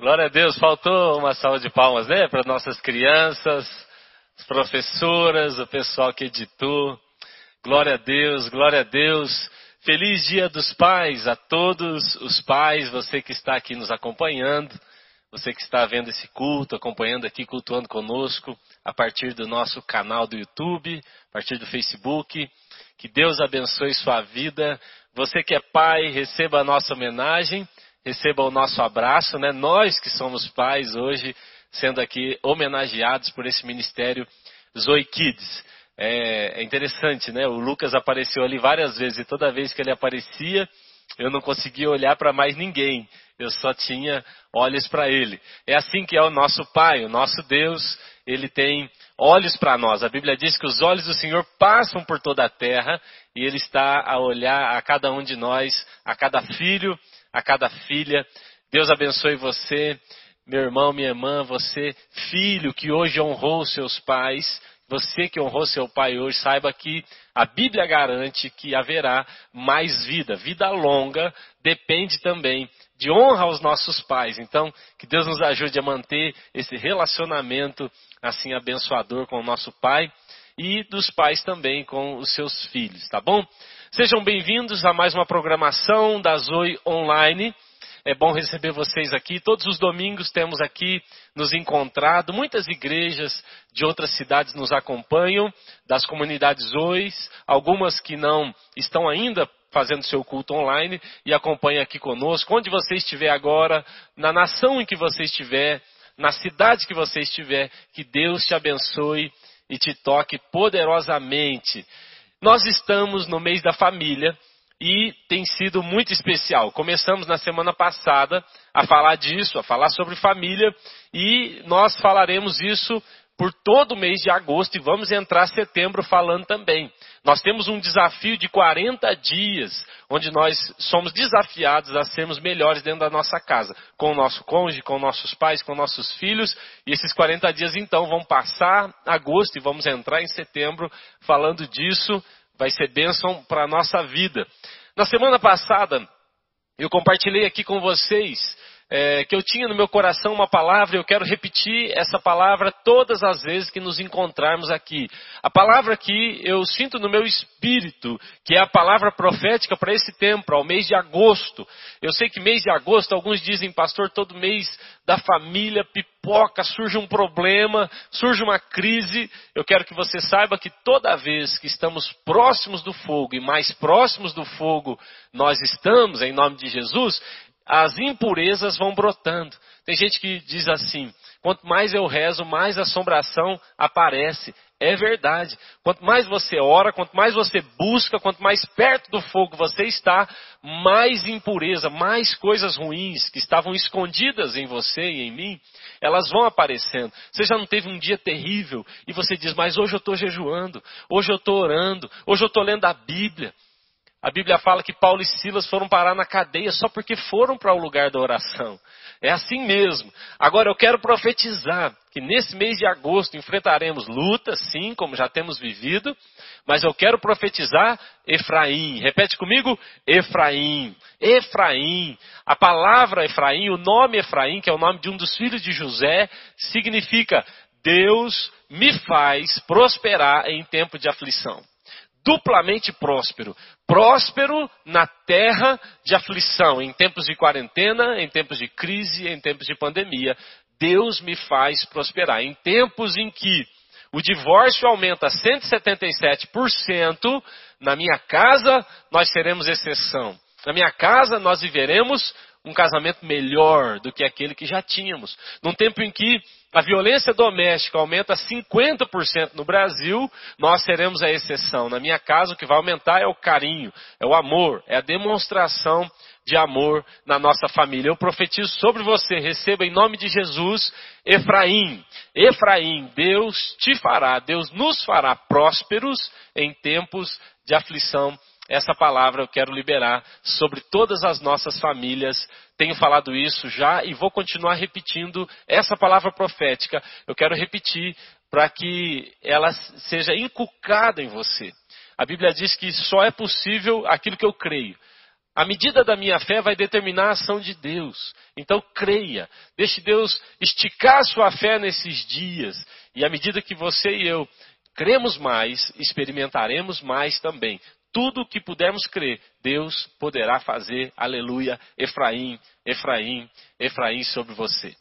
Glória a Deus, faltou uma salva de palmas, né? Para nossas crianças, as professoras, o pessoal que editou. Glória a Deus, glória a Deus. Feliz Dia dos Pais a todos os pais, você que está aqui nos acompanhando, você que está vendo esse culto, acompanhando aqui, cultuando conosco, a partir do nosso canal do YouTube, a partir do Facebook. Que Deus abençoe sua vida. Você que é pai, receba a nossa homenagem receba o nosso abraço, né? Nós que somos pais hoje, sendo aqui homenageados por esse ministério Zoe Kids. É, é, interessante, né? O Lucas apareceu ali várias vezes e toda vez que ele aparecia, eu não conseguia olhar para mais ninguém. Eu só tinha olhos para ele. É assim que é o nosso Pai, o nosso Deus. Ele tem olhos para nós. A Bíblia diz que os olhos do Senhor passam por toda a terra e Ele está a olhar a cada um de nós, a cada filho a cada filha. Deus abençoe você, meu irmão, minha irmã, você, filho que hoje honrou seus pais. Você que honrou seu pai hoje, saiba que a Bíblia garante que haverá mais vida. Vida longa depende também de honra aos nossos pais. Então, que Deus nos ajude a manter esse relacionamento assim abençoador com o nosso pai e dos pais também com os seus filhos, tá bom? Sejam bem-vindos a mais uma programação da Zoe Online. É bom receber vocês aqui. Todos os domingos temos aqui nos encontrado. Muitas igrejas de outras cidades nos acompanham, das comunidades Zoe, algumas que não estão ainda fazendo seu culto online e acompanham aqui conosco. Onde você estiver agora, na nação em que você estiver, na cidade que você estiver, que Deus te abençoe e te toque poderosamente. Nós estamos no mês da família e tem sido muito especial. Começamos na semana passada a falar disso, a falar sobre família e nós falaremos isso por todo o mês de agosto e vamos entrar setembro falando também. Nós temos um desafio de 40 dias, onde nós somos desafiados a sermos melhores dentro da nossa casa, com o nosso cônjuge, com nossos pais, com nossos filhos. E esses 40 dias então vão passar agosto e vamos entrar em setembro falando disso. Vai ser bênção para a nossa vida. Na semana passada, eu compartilhei aqui com vocês é, que eu tinha no meu coração uma palavra, eu quero repetir essa palavra todas as vezes que nos encontrarmos aqui. A palavra que eu sinto no meu espírito, que é a palavra profética para esse tempo, ao mês de agosto. Eu sei que mês de agosto, alguns dizem, pastor, todo mês da família pipoca, surge um problema, surge uma crise. Eu quero que você saiba que toda vez que estamos próximos do fogo e mais próximos do fogo nós estamos, em nome de Jesus, as impurezas vão brotando. Tem gente que diz assim: quanto mais eu rezo, mais assombração aparece. É verdade. Quanto mais você ora, quanto mais você busca, quanto mais perto do fogo você está, mais impureza, mais coisas ruins que estavam escondidas em você e em mim, elas vão aparecendo. Você já não teve um dia terrível e você diz, mas hoje eu estou jejuando, hoje eu estou orando, hoje eu estou lendo a Bíblia. A Bíblia fala que Paulo e Silas foram parar na cadeia só porque foram para o lugar da oração. É assim mesmo. Agora eu quero profetizar que nesse mês de agosto enfrentaremos lutas, sim, como já temos vivido, mas eu quero profetizar Efraim. Repete comigo: Efraim. Efraim. A palavra Efraim, o nome Efraim, que é o nome de um dos filhos de José, significa Deus me faz prosperar em tempo de aflição duplamente próspero. Próspero na terra de aflição, em tempos de quarentena, em tempos de crise, em tempos de pandemia. Deus me faz prosperar. Em tempos em que o divórcio aumenta 177%, na minha casa nós seremos exceção. Na minha casa nós viveremos um casamento melhor do que aquele que já tínhamos. Num tempo em que a violência doméstica aumenta 50% no Brasil, nós seremos a exceção. Na minha casa, o que vai aumentar é o carinho, é o amor, é a demonstração de amor na nossa família. Eu profetizo sobre você, receba em nome de Jesus, Efraim. Efraim, Deus te fará, Deus nos fará prósperos em tempos de aflição essa palavra eu quero liberar sobre todas as nossas famílias. Tenho falado isso já e vou continuar repetindo essa palavra profética. Eu quero repetir para que ela seja inculcada em você. A Bíblia diz que só é possível aquilo que eu creio. A medida da minha fé vai determinar a ação de Deus. Então creia, deixe Deus esticar sua fé nesses dias. E à medida que você e eu cremos mais, experimentaremos mais também. Tudo o que pudermos crer, Deus poderá fazer. Aleluia. Efraim, Efraim, Efraim sobre você.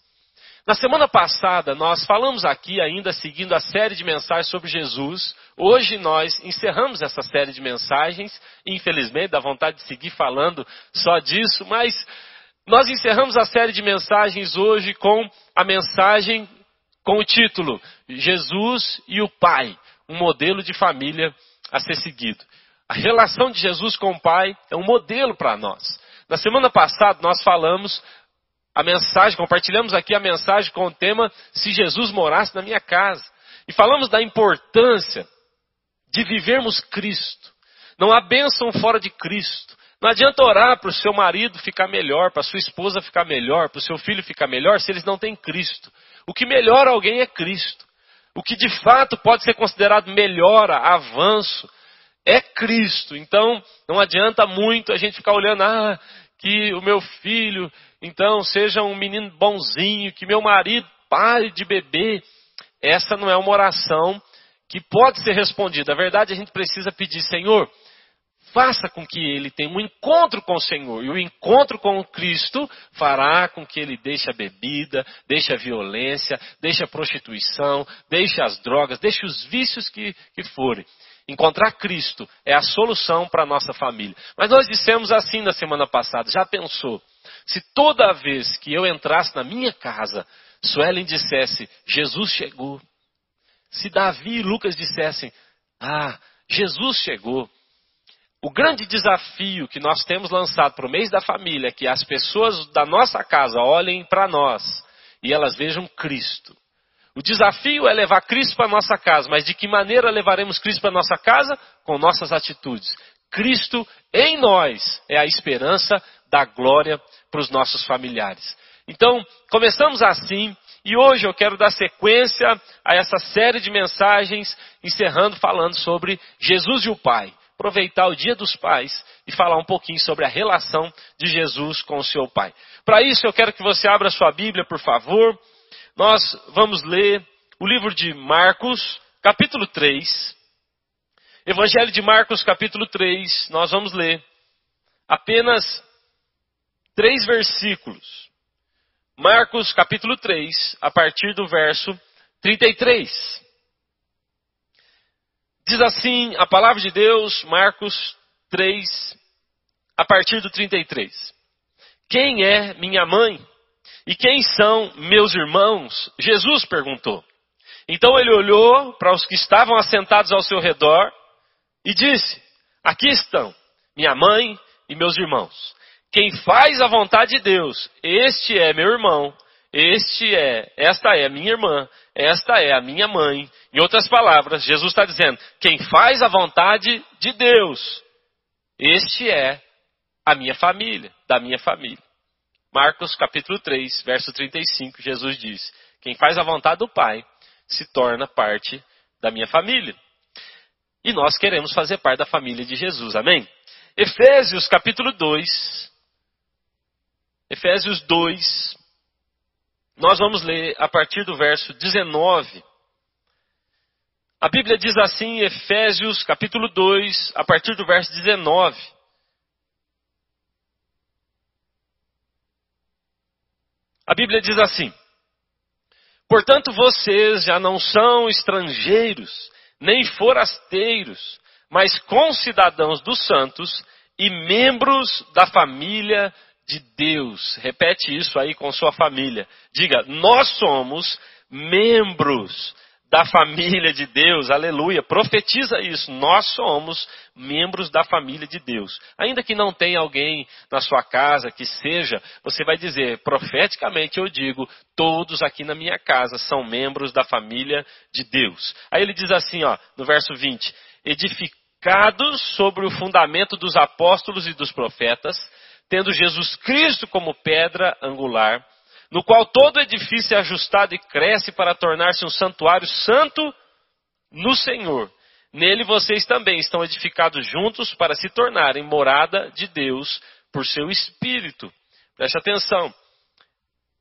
Na semana passada, nós falamos aqui, ainda seguindo a série de mensagens sobre Jesus. Hoje nós encerramos essa série de mensagens. Infelizmente, dá vontade de seguir falando só disso, mas nós encerramos a série de mensagens hoje com a mensagem com o título Jesus e o Pai, um modelo de família a ser seguido. A relação de Jesus com o Pai é um modelo para nós. Na semana passada nós falamos a mensagem, compartilhamos aqui a mensagem com o tema Se Jesus morasse na minha casa. E falamos da importância de vivermos Cristo. Não há bênção fora de Cristo. Não adianta orar para o seu marido ficar melhor, para a sua esposa ficar melhor, para o seu filho ficar melhor, se eles não têm Cristo. O que melhora alguém é Cristo. O que de fato pode ser considerado melhora, avanço, é Cristo. Então, não adianta muito a gente ficar olhando, ah, que o meu filho, então, seja um menino bonzinho, que meu marido pare de beber. Essa não é uma oração que pode ser respondida. A verdade, a gente precisa pedir, Senhor, faça com que ele tenha um encontro com o Senhor. E o encontro com o Cristo fará com que ele deixe a bebida, deixe a violência, deixe a prostituição, deixe as drogas, deixe os vícios que, que forem. Encontrar Cristo é a solução para a nossa família. Mas nós dissemos assim na semana passada, já pensou? Se toda vez que eu entrasse na minha casa, Suelen dissesse, Jesus chegou. Se Davi e Lucas dissessem, ah, Jesus chegou. O grande desafio que nós temos lançado para o mês da família é que as pessoas da nossa casa olhem para nós e elas vejam Cristo. O desafio é levar Cristo para nossa casa, mas de que maneira levaremos Cristo para nossa casa? Com nossas atitudes. Cristo em nós é a esperança da glória para os nossos familiares. Então, começamos assim, e hoje eu quero dar sequência a essa série de mensagens, encerrando falando sobre Jesus e o Pai. Aproveitar o Dia dos Pais e falar um pouquinho sobre a relação de Jesus com o seu Pai. Para isso, eu quero que você abra sua Bíblia, por favor, nós vamos ler o livro de Marcos, capítulo 3. Evangelho de Marcos, capítulo 3. Nós vamos ler apenas três versículos. Marcos, capítulo 3, a partir do verso 33. Diz assim a palavra de Deus, Marcos 3, a partir do 33. Quem é minha mãe? E quem são meus irmãos? Jesus perguntou. Então ele olhou para os que estavam assentados ao seu redor e disse: Aqui estão minha mãe e meus irmãos. Quem faz a vontade de Deus, este é meu irmão, este é, esta é a minha irmã, esta é a minha mãe. Em outras palavras, Jesus está dizendo: quem faz a vontade de Deus, este é a minha família, da minha família. Marcos capítulo 3, verso 35, Jesus diz: Quem faz a vontade do Pai se torna parte da minha família. E nós queremos fazer parte da família de Jesus, amém? Efésios capítulo 2. Efésios 2. Nós vamos ler a partir do verso 19. A Bíblia diz assim, Efésios capítulo 2, a partir do verso 19. A Bíblia diz assim: Portanto, vocês já não são estrangeiros, nem forasteiros, mas concidadãos dos santos e membros da família de Deus. Repete isso aí com sua família. Diga: Nós somos membros da família de Deus, aleluia. Profetiza isso. Nós somos membros da família de Deus. Ainda que não tenha alguém na sua casa que seja, você vai dizer, profeticamente eu digo, todos aqui na minha casa são membros da família de Deus. Aí ele diz assim, ó, no verso 20: edificados sobre o fundamento dos apóstolos e dos profetas, tendo Jesus Cristo como pedra angular no qual todo edifício é ajustado e cresce para tornar-se um santuário santo no Senhor. Nele vocês também estão edificados juntos para se tornarem morada de Deus por seu espírito. Preste atenção.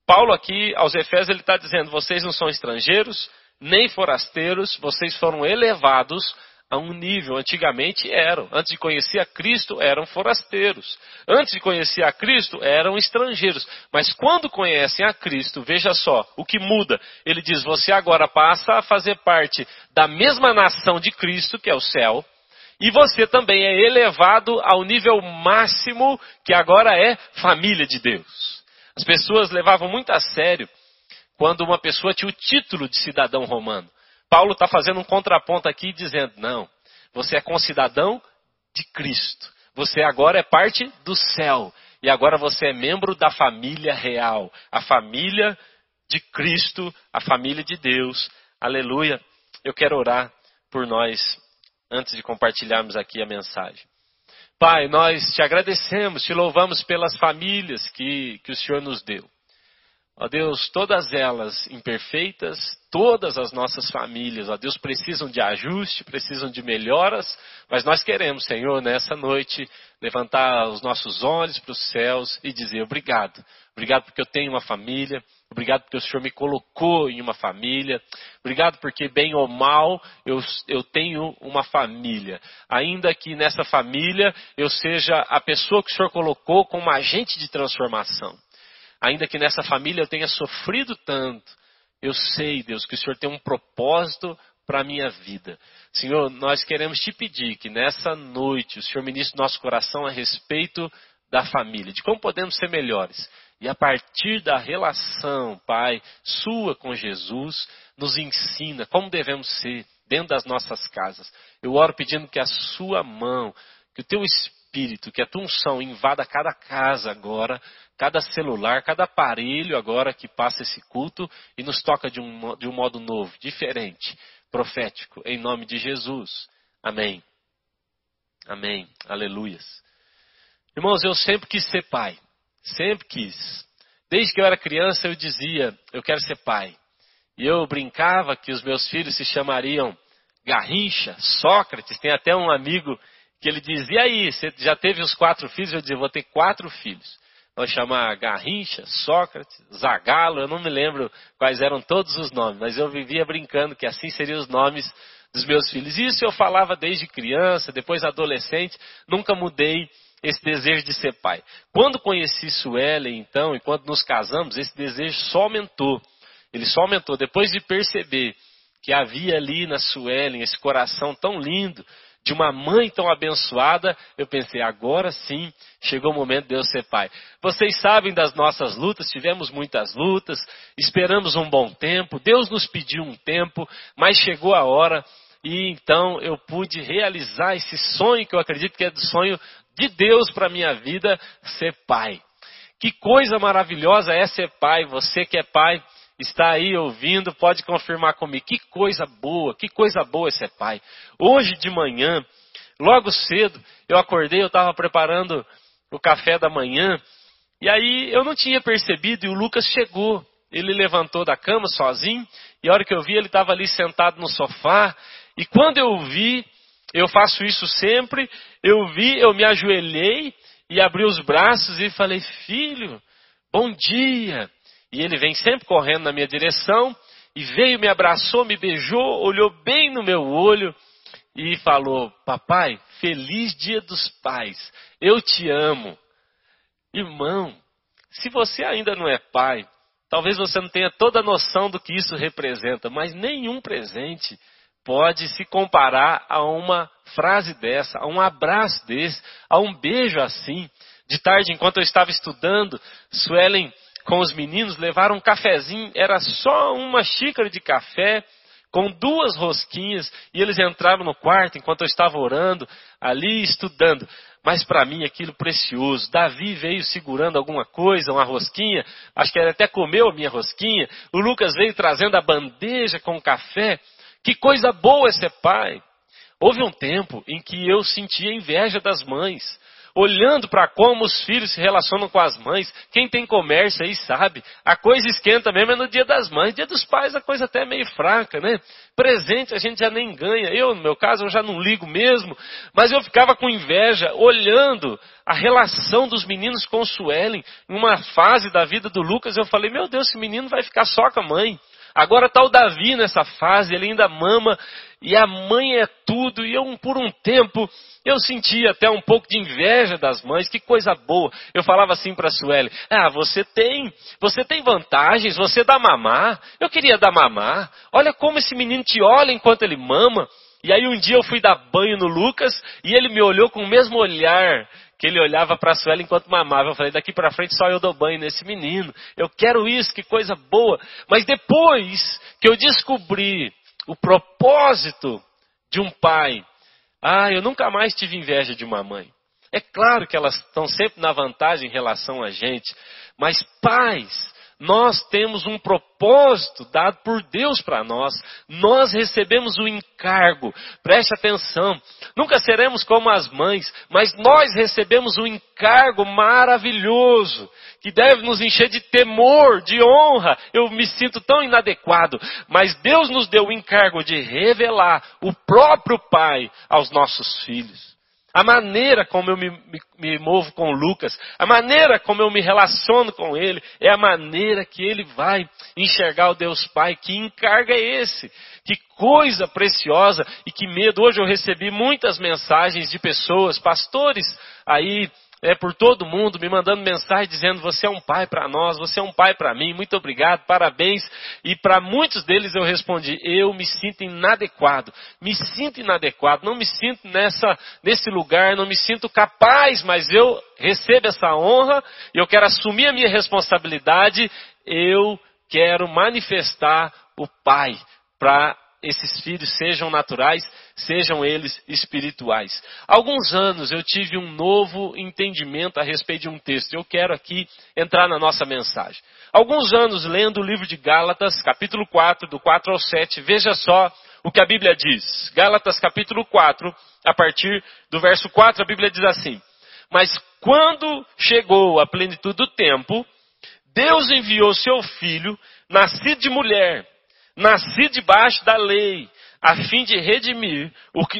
Paulo aqui, aos Efésios, ele está dizendo: vocês não são estrangeiros, nem forasteiros, vocês foram elevados a um nível. Antigamente eram. Antes de conhecer a Cristo, eram forasteiros. Antes de conhecer a Cristo, eram estrangeiros. Mas quando conhecem a Cristo, veja só, o que muda. Ele diz: você agora passa a fazer parte da mesma nação de Cristo, que é o céu. E você também é elevado ao nível máximo, que agora é família de Deus. As pessoas levavam muito a sério quando uma pessoa tinha o título de cidadão romano. Paulo está fazendo um contraponto aqui dizendo: não, você é concidadão de Cristo. Você agora é parte do céu. E agora você é membro da família real. A família de Cristo, a família de Deus. Aleluia. Eu quero orar por nós antes de compartilharmos aqui a mensagem. Pai, nós te agradecemos, te louvamos pelas famílias que, que o Senhor nos deu. Ó Deus, todas elas imperfeitas, todas as nossas famílias, ó Deus, precisam de ajuste, precisam de melhoras, mas nós queremos, Senhor, nessa noite, levantar os nossos olhos para os céus e dizer obrigado. Obrigado porque eu tenho uma família, obrigado porque o Senhor me colocou em uma família, obrigado porque, bem ou mal, eu, eu tenho uma família. Ainda que nessa família eu seja a pessoa que o Senhor colocou como agente de transformação. Ainda que nessa família eu tenha sofrido tanto, eu sei, Deus, que o Senhor tem um propósito para a minha vida. Senhor, nós queremos te pedir que nessa noite o Senhor ministre nosso coração a respeito da família, de como podemos ser melhores. E a partir da relação, Pai, sua com Jesus, nos ensina como devemos ser dentro das nossas casas. Eu oro pedindo que a sua mão, que o teu espírito, que a tua unção invada cada casa agora, cada celular, cada aparelho agora que passa esse culto e nos toca de um, de um modo novo, diferente, profético, em nome de Jesus. Amém. Amém. Aleluias. Irmãos, eu sempre quis ser pai. Sempre quis. Desde que eu era criança, eu dizia: eu quero ser pai. E eu brincava que os meus filhos se chamariam Garrincha, Sócrates. Tem até um amigo que ele dizia: e aí, você já teve os quatro filhos? Eu dizia: vou ter quatro filhos. Vamos chamar Garrincha, Sócrates, Zagalo, eu não me lembro quais eram todos os nomes, mas eu vivia brincando que assim seriam os nomes dos meus filhos. Isso eu falava desde criança, depois adolescente, nunca mudei esse desejo de ser pai. Quando conheci Suelen, então, e quando nos casamos, esse desejo só aumentou. Ele só aumentou. Depois de perceber que havia ali na Suelen esse coração tão lindo, de uma mãe tão abençoada, eu pensei, agora sim chegou o momento de eu ser pai. Vocês sabem das nossas lutas, tivemos muitas lutas, esperamos um bom tempo, Deus nos pediu um tempo, mas chegou a hora e então eu pude realizar esse sonho que eu acredito que é do sonho de Deus para minha vida, ser pai. Que coisa maravilhosa é ser pai, você que é pai, está aí ouvindo, pode confirmar comigo. Que coisa boa, que coisa boa ser pai. Hoje de manhã, logo cedo, eu acordei, eu estava preparando o café da manhã, e aí eu não tinha percebido, e o Lucas chegou. Ele levantou da cama sozinho, e a hora que eu vi, ele estava ali sentado no sofá, e quando eu vi, eu faço isso sempre, eu vi, eu me ajoelhei e abri os braços e falei, filho, bom dia. E ele vem sempre correndo na minha direção e veio, me abraçou, me beijou, olhou bem no meu olho e falou: Papai, feliz dia dos pais, eu te amo. Irmão, se você ainda não é pai, talvez você não tenha toda a noção do que isso representa, mas nenhum presente pode se comparar a uma frase dessa, a um abraço desse, a um beijo assim. De tarde, enquanto eu estava estudando, Suelen com os meninos, levaram um cafezinho, era só uma xícara de café, com duas rosquinhas, e eles entraram no quarto enquanto eu estava orando, ali estudando. Mas para mim aquilo precioso. Davi veio segurando alguma coisa, uma rosquinha, acho que ele até comeu a minha rosquinha. O Lucas veio trazendo a bandeja com café. Que coisa boa ser pai. Houve um tempo em que eu sentia inveja das mães. Olhando para como os filhos se relacionam com as mães. Quem tem comércio aí sabe, a coisa esquenta mesmo é no dia das mães. Dia dos pais a coisa até é meio fraca, né? Presente a gente já nem ganha. Eu, no meu caso, eu já não ligo mesmo. Mas eu ficava com inveja olhando a relação dos meninos com o Suelen. Em uma fase da vida do Lucas, eu falei, meu Deus, esse menino vai ficar só com a mãe. Agora está o Davi nessa fase, ele ainda mama, e a mãe é tudo, e eu, por um tempo, eu sentia até um pouco de inveja das mães, que coisa boa. Eu falava assim para a Sueli, ah, você tem, você tem vantagens, você dá mamar, eu queria dar mamar, olha como esse menino te olha enquanto ele mama. E aí um dia eu fui dar banho no Lucas, e ele me olhou com o mesmo olhar que ele olhava para a Suela enquanto mamava. Eu falei, daqui para frente só eu dou banho nesse menino. Eu quero isso, que coisa boa. Mas depois que eu descobri o propósito de um pai, ah, eu nunca mais tive inveja de uma mãe. É claro que elas estão sempre na vantagem em relação a gente, mas pais nós temos um propósito dado por Deus para nós. Nós recebemos o encargo. Preste atenção. Nunca seremos como as mães, mas nós recebemos um encargo maravilhoso que deve nos encher de temor, de honra. Eu me sinto tão inadequado, mas Deus nos deu o encargo de revelar o próprio Pai aos nossos filhos. A maneira como eu me, me, me, movo com Lucas, a maneira como eu me relaciono com ele, é a maneira que ele vai enxergar o Deus Pai. Que encarga é esse? Que coisa preciosa e que medo. Hoje eu recebi muitas mensagens de pessoas, pastores aí é, por todo mundo, me mandando mensagem dizendo: Você é um pai para nós, você é um pai para mim, muito obrigado, parabéns. E para muitos deles eu respondi: Eu me sinto inadequado, me sinto inadequado, não me sinto nessa, nesse lugar, não me sinto capaz, mas eu recebo essa honra e eu quero assumir a minha responsabilidade, eu quero manifestar o Pai para esses filhos sejam naturais, sejam eles espirituais. Alguns anos eu tive um novo entendimento a respeito de um texto. Eu quero aqui entrar na nossa mensagem. Alguns anos lendo o livro de Gálatas, capítulo 4, do 4 ao 7, veja só o que a Bíblia diz. Gálatas, capítulo 4, a partir do verso 4, a Bíblia diz assim: Mas quando chegou a plenitude do tempo, Deus enviou seu filho, nascido de mulher nasci debaixo da lei, a fim de redimir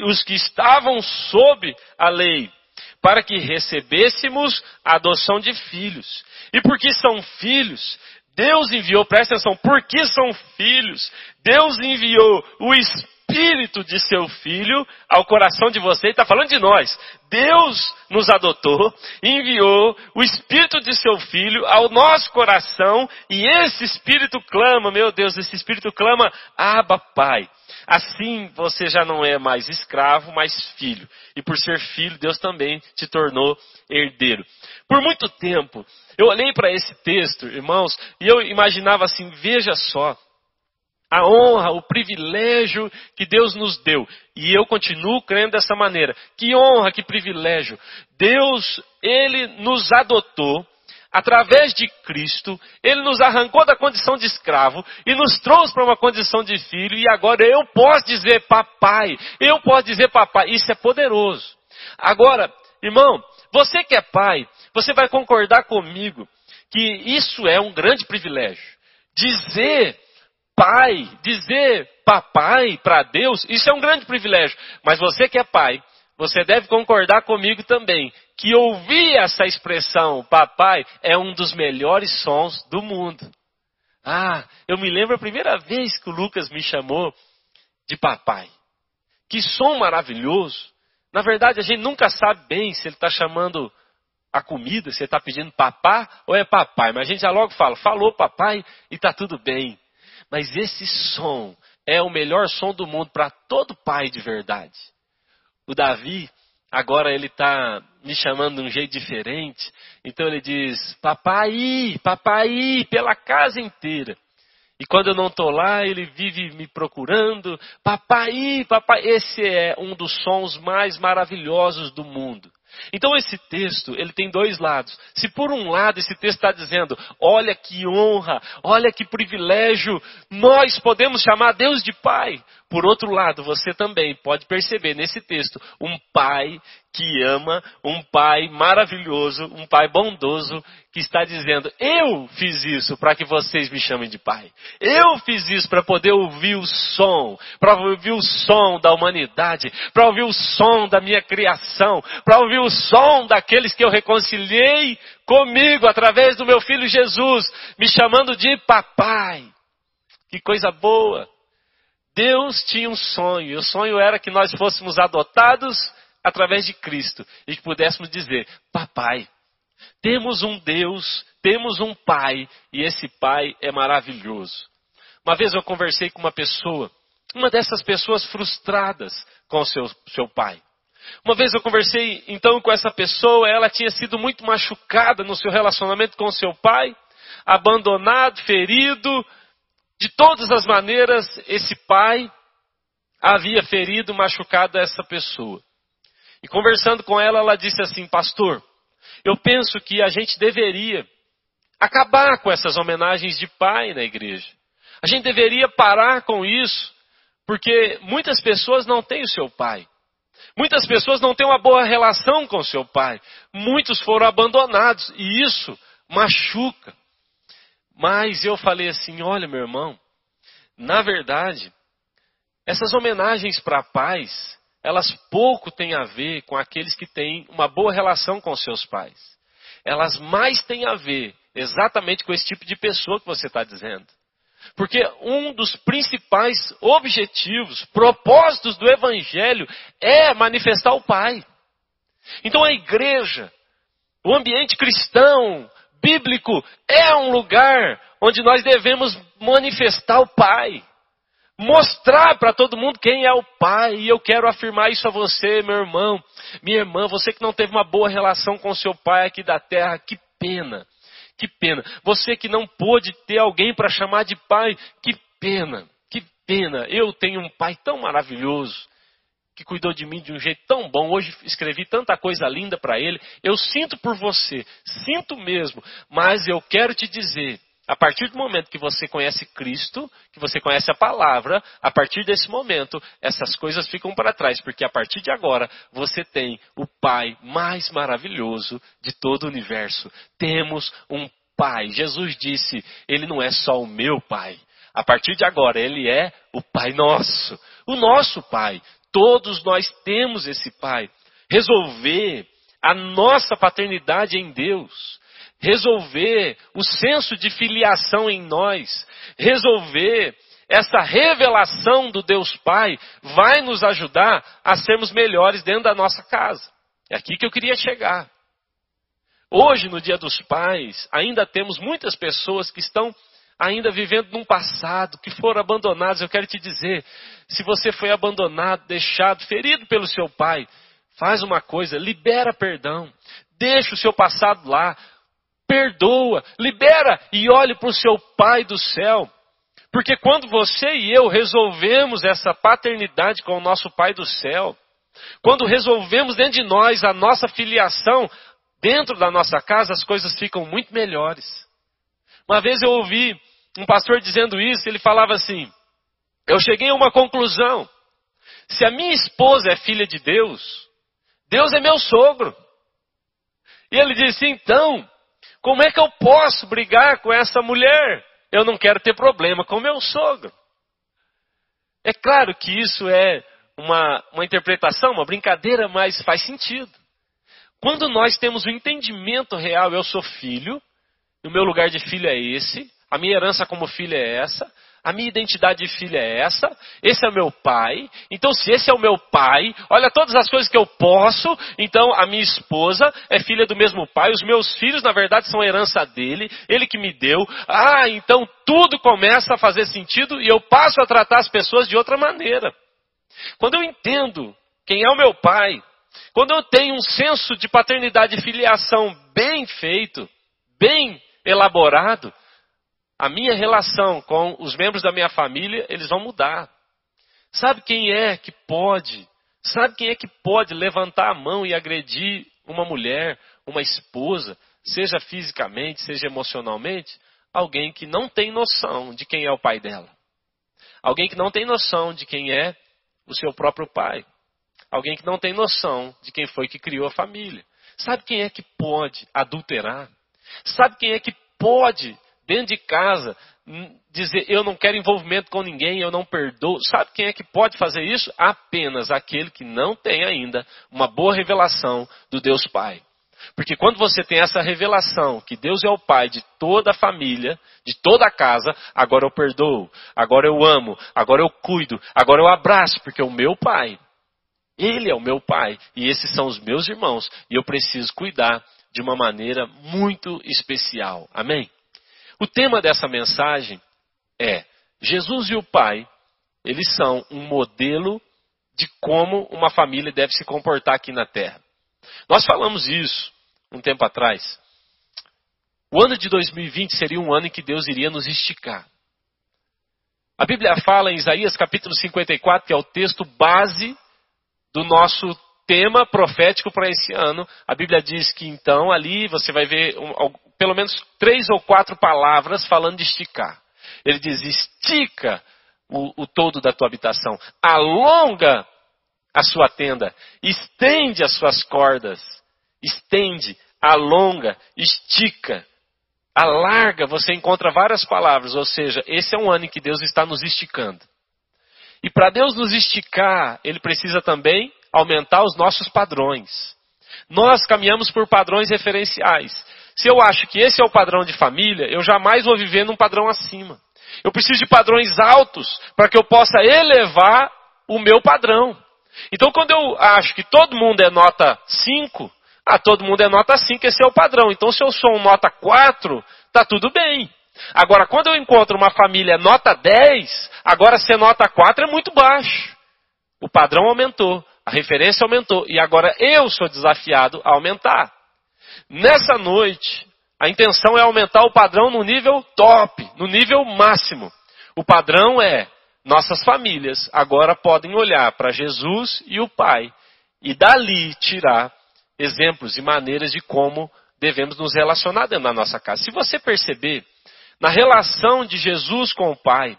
os que estavam sob a lei, para que recebêssemos a adoção de filhos. E porque são filhos, Deus enviou, presta atenção, porque são filhos, Deus enviou o Espírito Espírito de seu Filho ao coração de você, está falando de nós. Deus nos adotou, enviou o Espírito de seu Filho ao nosso coração e esse Espírito clama, meu Deus, esse Espírito clama, Abba Pai. Assim você já não é mais escravo, mas filho. E por ser filho, Deus também te tornou herdeiro. Por muito tempo, eu olhei para esse texto, irmãos, e eu imaginava assim: veja só, a honra, o privilégio que Deus nos deu. E eu continuo crendo dessa maneira. Que honra, que privilégio. Deus, Ele nos adotou através de Cristo, Ele nos arrancou da condição de escravo e nos trouxe para uma condição de filho. E agora eu posso dizer papai. Eu posso dizer papai. Isso é poderoso. Agora, irmão, você que é pai, você vai concordar comigo que isso é um grande privilégio. Dizer pai, dizer papai para Deus, isso é um grande privilégio. Mas você que é pai, você deve concordar comigo também que ouvir essa expressão papai é um dos melhores sons do mundo. Ah, eu me lembro a primeira vez que o Lucas me chamou de papai. Que som maravilhoso. Na verdade, a gente nunca sabe bem se ele está chamando a comida, se ele está pedindo papá ou é papai. Mas a gente já logo fala, falou papai e está tudo bem. Mas esse som é o melhor som do mundo para todo pai de verdade. O Davi, agora ele está me chamando de um jeito diferente. Então ele diz: Papai, papai, pela casa inteira. E quando eu não estou lá, ele vive me procurando. Papai, papai. Esse é um dos sons mais maravilhosos do mundo. Então esse texto, ele tem dois lados. Se por um lado esse texto está dizendo, olha que honra, olha que privilégio, nós podemos chamar Deus de Pai. Por outro lado, você também pode perceber nesse texto um pai que ama, um pai maravilhoso, um pai bondoso, que está dizendo: Eu fiz isso para que vocês me chamem de pai. Eu fiz isso para poder ouvir o som, para ouvir o som da humanidade, para ouvir o som da minha criação, para ouvir o som daqueles que eu reconciliei comigo através do meu filho Jesus, me chamando de papai. Que coisa boa! Deus tinha um sonho, e o sonho era que nós fôssemos adotados através de Cristo e que pudéssemos dizer: Papai, temos um Deus, temos um Pai, e esse Pai é maravilhoso. Uma vez eu conversei com uma pessoa, uma dessas pessoas frustradas com seu, seu pai. Uma vez eu conversei então com essa pessoa, ela tinha sido muito machucada no seu relacionamento com seu pai, abandonado, ferido, de todas as maneiras, esse pai havia ferido, machucado essa pessoa. E conversando com ela, ela disse assim: Pastor, eu penso que a gente deveria acabar com essas homenagens de pai na igreja. A gente deveria parar com isso, porque muitas pessoas não têm o seu pai. Muitas pessoas não têm uma boa relação com o seu pai. Muitos foram abandonados e isso machuca. Mas eu falei assim: olha, meu irmão, na verdade, essas homenagens para pais, elas pouco têm a ver com aqueles que têm uma boa relação com seus pais. Elas mais têm a ver exatamente com esse tipo de pessoa que você está dizendo. Porque um dos principais objetivos, propósitos do Evangelho é manifestar o Pai. Então a igreja, o ambiente cristão, bíblico é um lugar onde nós devemos manifestar o Pai. Mostrar para todo mundo quem é o Pai. E eu quero afirmar isso a você, meu irmão, minha irmã, você que não teve uma boa relação com seu pai aqui da terra, que pena. Que pena. Você que não pôde ter alguém para chamar de pai, que pena. Que pena. Eu tenho um pai tão maravilhoso que cuidou de mim de um jeito tão bom. Hoje escrevi tanta coisa linda para ele. Eu sinto por você, sinto mesmo, mas eu quero te dizer, a partir do momento que você conhece Cristo, que você conhece a palavra, a partir desse momento, essas coisas ficam para trás, porque a partir de agora você tem o Pai mais maravilhoso de todo o universo. Temos um Pai. Jesus disse: Ele não é só o meu Pai. A partir de agora, Ele é o Pai nosso, o nosso Pai. Todos nós temos esse Pai. Resolver a nossa paternidade em Deus. Resolver o senso de filiação em nós. Resolver essa revelação do Deus Pai vai nos ajudar a sermos melhores dentro da nossa casa. É aqui que eu queria chegar. Hoje, no Dia dos Pais, ainda temos muitas pessoas que estão ainda vivendo num passado, que foram abandonados. Eu quero te dizer, se você foi abandonado, deixado, ferido pelo seu pai, faz uma coisa, libera perdão. Deixa o seu passado lá, perdoa, libera e olhe para o seu pai do céu. Porque quando você e eu resolvemos essa paternidade com o nosso pai do céu, quando resolvemos dentro de nós a nossa filiação, dentro da nossa casa as coisas ficam muito melhores. Uma vez eu ouvi um pastor dizendo isso, ele falava assim: Eu cheguei a uma conclusão. Se a minha esposa é filha de Deus, Deus é meu sogro. E ele disse: Então, como é que eu posso brigar com essa mulher? Eu não quero ter problema com meu sogro. É claro que isso é uma, uma interpretação, uma brincadeira, mas faz sentido. Quando nós temos o entendimento real, eu sou filho, o meu lugar de filho é esse, a minha herança como filho é essa. A minha identidade de filho é essa. Esse é o meu pai. Então, se esse é o meu pai, olha todas as coisas que eu posso. Então, a minha esposa é filha do mesmo pai. Os meus filhos, na verdade, são herança dele. Ele que me deu. Ah, então tudo começa a fazer sentido e eu passo a tratar as pessoas de outra maneira. Quando eu entendo quem é o meu pai, quando eu tenho um senso de paternidade e filiação bem feito, bem elaborado, a minha relação com os membros da minha família, eles vão mudar. Sabe quem é que pode? Sabe quem é que pode levantar a mão e agredir uma mulher, uma esposa, seja fisicamente, seja emocionalmente? Alguém que não tem noção de quem é o pai dela. Alguém que não tem noção de quem é o seu próprio pai. Alguém que não tem noção de quem foi que criou a família. Sabe quem é que pode adulterar? Sabe quem é que pode, dentro de casa, dizer eu não quero envolvimento com ninguém, eu não perdoo? Sabe quem é que pode fazer isso? Apenas aquele que não tem ainda uma boa revelação do Deus Pai. Porque quando você tem essa revelação que Deus é o pai de toda a família, de toda a casa, agora eu perdoo, agora eu amo, agora eu cuido, agora eu abraço, porque o meu pai, ele é o meu pai e esses são os meus irmãos e eu preciso cuidar de uma maneira muito especial. Amém? O tema dessa mensagem é: Jesus e o Pai, eles são um modelo de como uma família deve se comportar aqui na terra. Nós falamos isso um tempo atrás. O ano de 2020 seria um ano em que Deus iria nos esticar. A Bíblia fala em Isaías capítulo 54, que é o texto base do nosso tema profético para esse ano. A Bíblia diz que então ali você vai ver pelo menos três ou quatro palavras falando de esticar. Ele diz: estica o, o todo da tua habitação, alonga a sua tenda, estende as suas cordas, estende, alonga, estica, alarga. Você encontra várias palavras, ou seja, esse é um ano em que Deus está nos esticando. E para Deus nos esticar, Ele precisa também aumentar os nossos padrões. Nós caminhamos por padrões referenciais. Se eu acho que esse é o padrão de família, eu jamais vou viver num padrão acima. Eu preciso de padrões altos para que eu possa elevar o meu padrão. Então, quando eu acho que todo mundo é nota 5, ah, todo mundo é nota 5, esse é o padrão. Então, se eu sou um nota 4, tá tudo bem. Agora, quando eu encontro uma família nota 10, agora ser nota 4 é muito baixo. O padrão aumentou, a referência aumentou, e agora eu sou desafiado a aumentar. Nessa noite, a intenção é aumentar o padrão no nível top, no nível máximo. O padrão é nossas famílias agora podem olhar para Jesus e o Pai e dali tirar exemplos e maneiras de como devemos nos relacionar dentro da nossa casa. Se você perceber, na relação de Jesus com o Pai,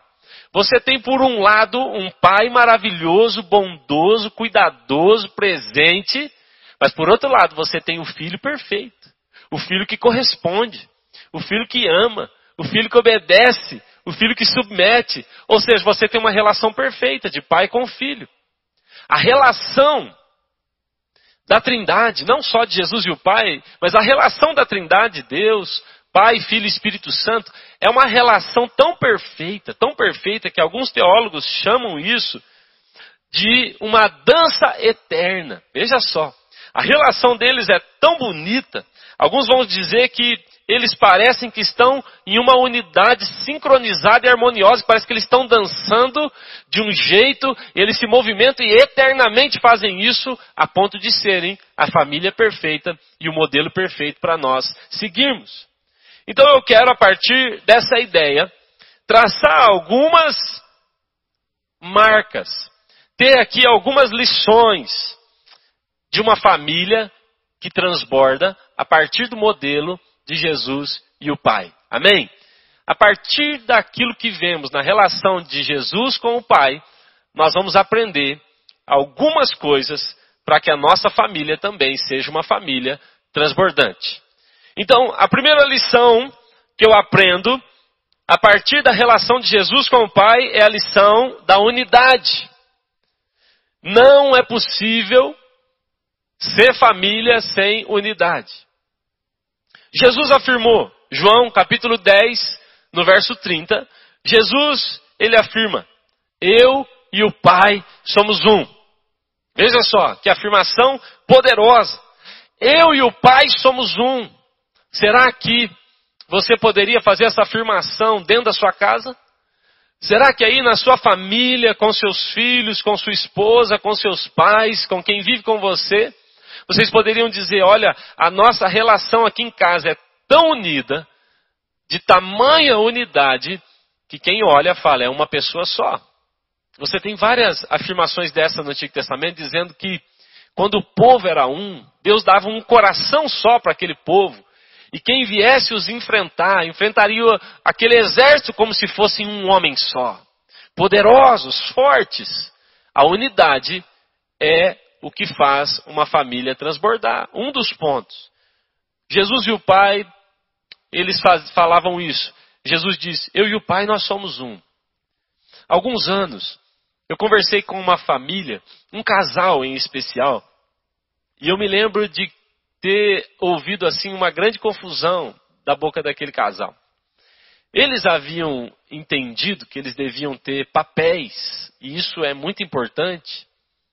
você tem por um lado um Pai maravilhoso, bondoso, cuidadoso, presente, mas por outro lado você tem o Filho perfeito, o Filho que corresponde, o Filho que ama, o Filho que obedece, o filho que submete. Ou seja, você tem uma relação perfeita de pai com filho. A relação da Trindade, não só de Jesus e o Pai, mas a relação da Trindade, Deus, Pai, Filho e Espírito Santo, é uma relação tão perfeita, tão perfeita, que alguns teólogos chamam isso de uma dança eterna. Veja só, a relação deles é tão bonita, alguns vão dizer que eles parecem que estão em uma unidade sincronizada e harmoniosa, parece que eles estão dançando de um jeito, eles se movimentam e eternamente fazem isso a ponto de serem a família perfeita e o modelo perfeito para nós seguirmos. Então eu quero, a partir dessa ideia, traçar algumas marcas, ter aqui algumas lições de uma família que transborda a partir do modelo de Jesus e o Pai. Amém? A partir daquilo que vemos na relação de Jesus com o Pai, nós vamos aprender algumas coisas para que a nossa família também seja uma família transbordante. Então, a primeira lição que eu aprendo a partir da relação de Jesus com o Pai é a lição da unidade. Não é possível ser família sem unidade. Jesus afirmou, João capítulo 10, no verso 30, Jesus, ele afirma, eu e o Pai somos um. Veja só, que afirmação poderosa. Eu e o Pai somos um. Será que você poderia fazer essa afirmação dentro da sua casa? Será que aí na sua família, com seus filhos, com sua esposa, com seus pais, com quem vive com você, vocês poderiam dizer: olha, a nossa relação aqui em casa é tão unida, de tamanha unidade, que quem olha fala, é uma pessoa só. Você tem várias afirmações dessa no Antigo Testamento dizendo que quando o povo era um, Deus dava um coração só para aquele povo. E quem viesse os enfrentar, enfrentaria aquele exército como se fosse um homem só. poderosos, fortes. A unidade é o que faz uma família transbordar. Um dos pontos. Jesus e o Pai, eles falavam isso. Jesus disse: Eu e o Pai, nós somos um. Alguns anos, eu conversei com uma família, um casal em especial, e eu me lembro de ter ouvido assim uma grande confusão da boca daquele casal. Eles haviam entendido que eles deviam ter papéis, e isso é muito importante.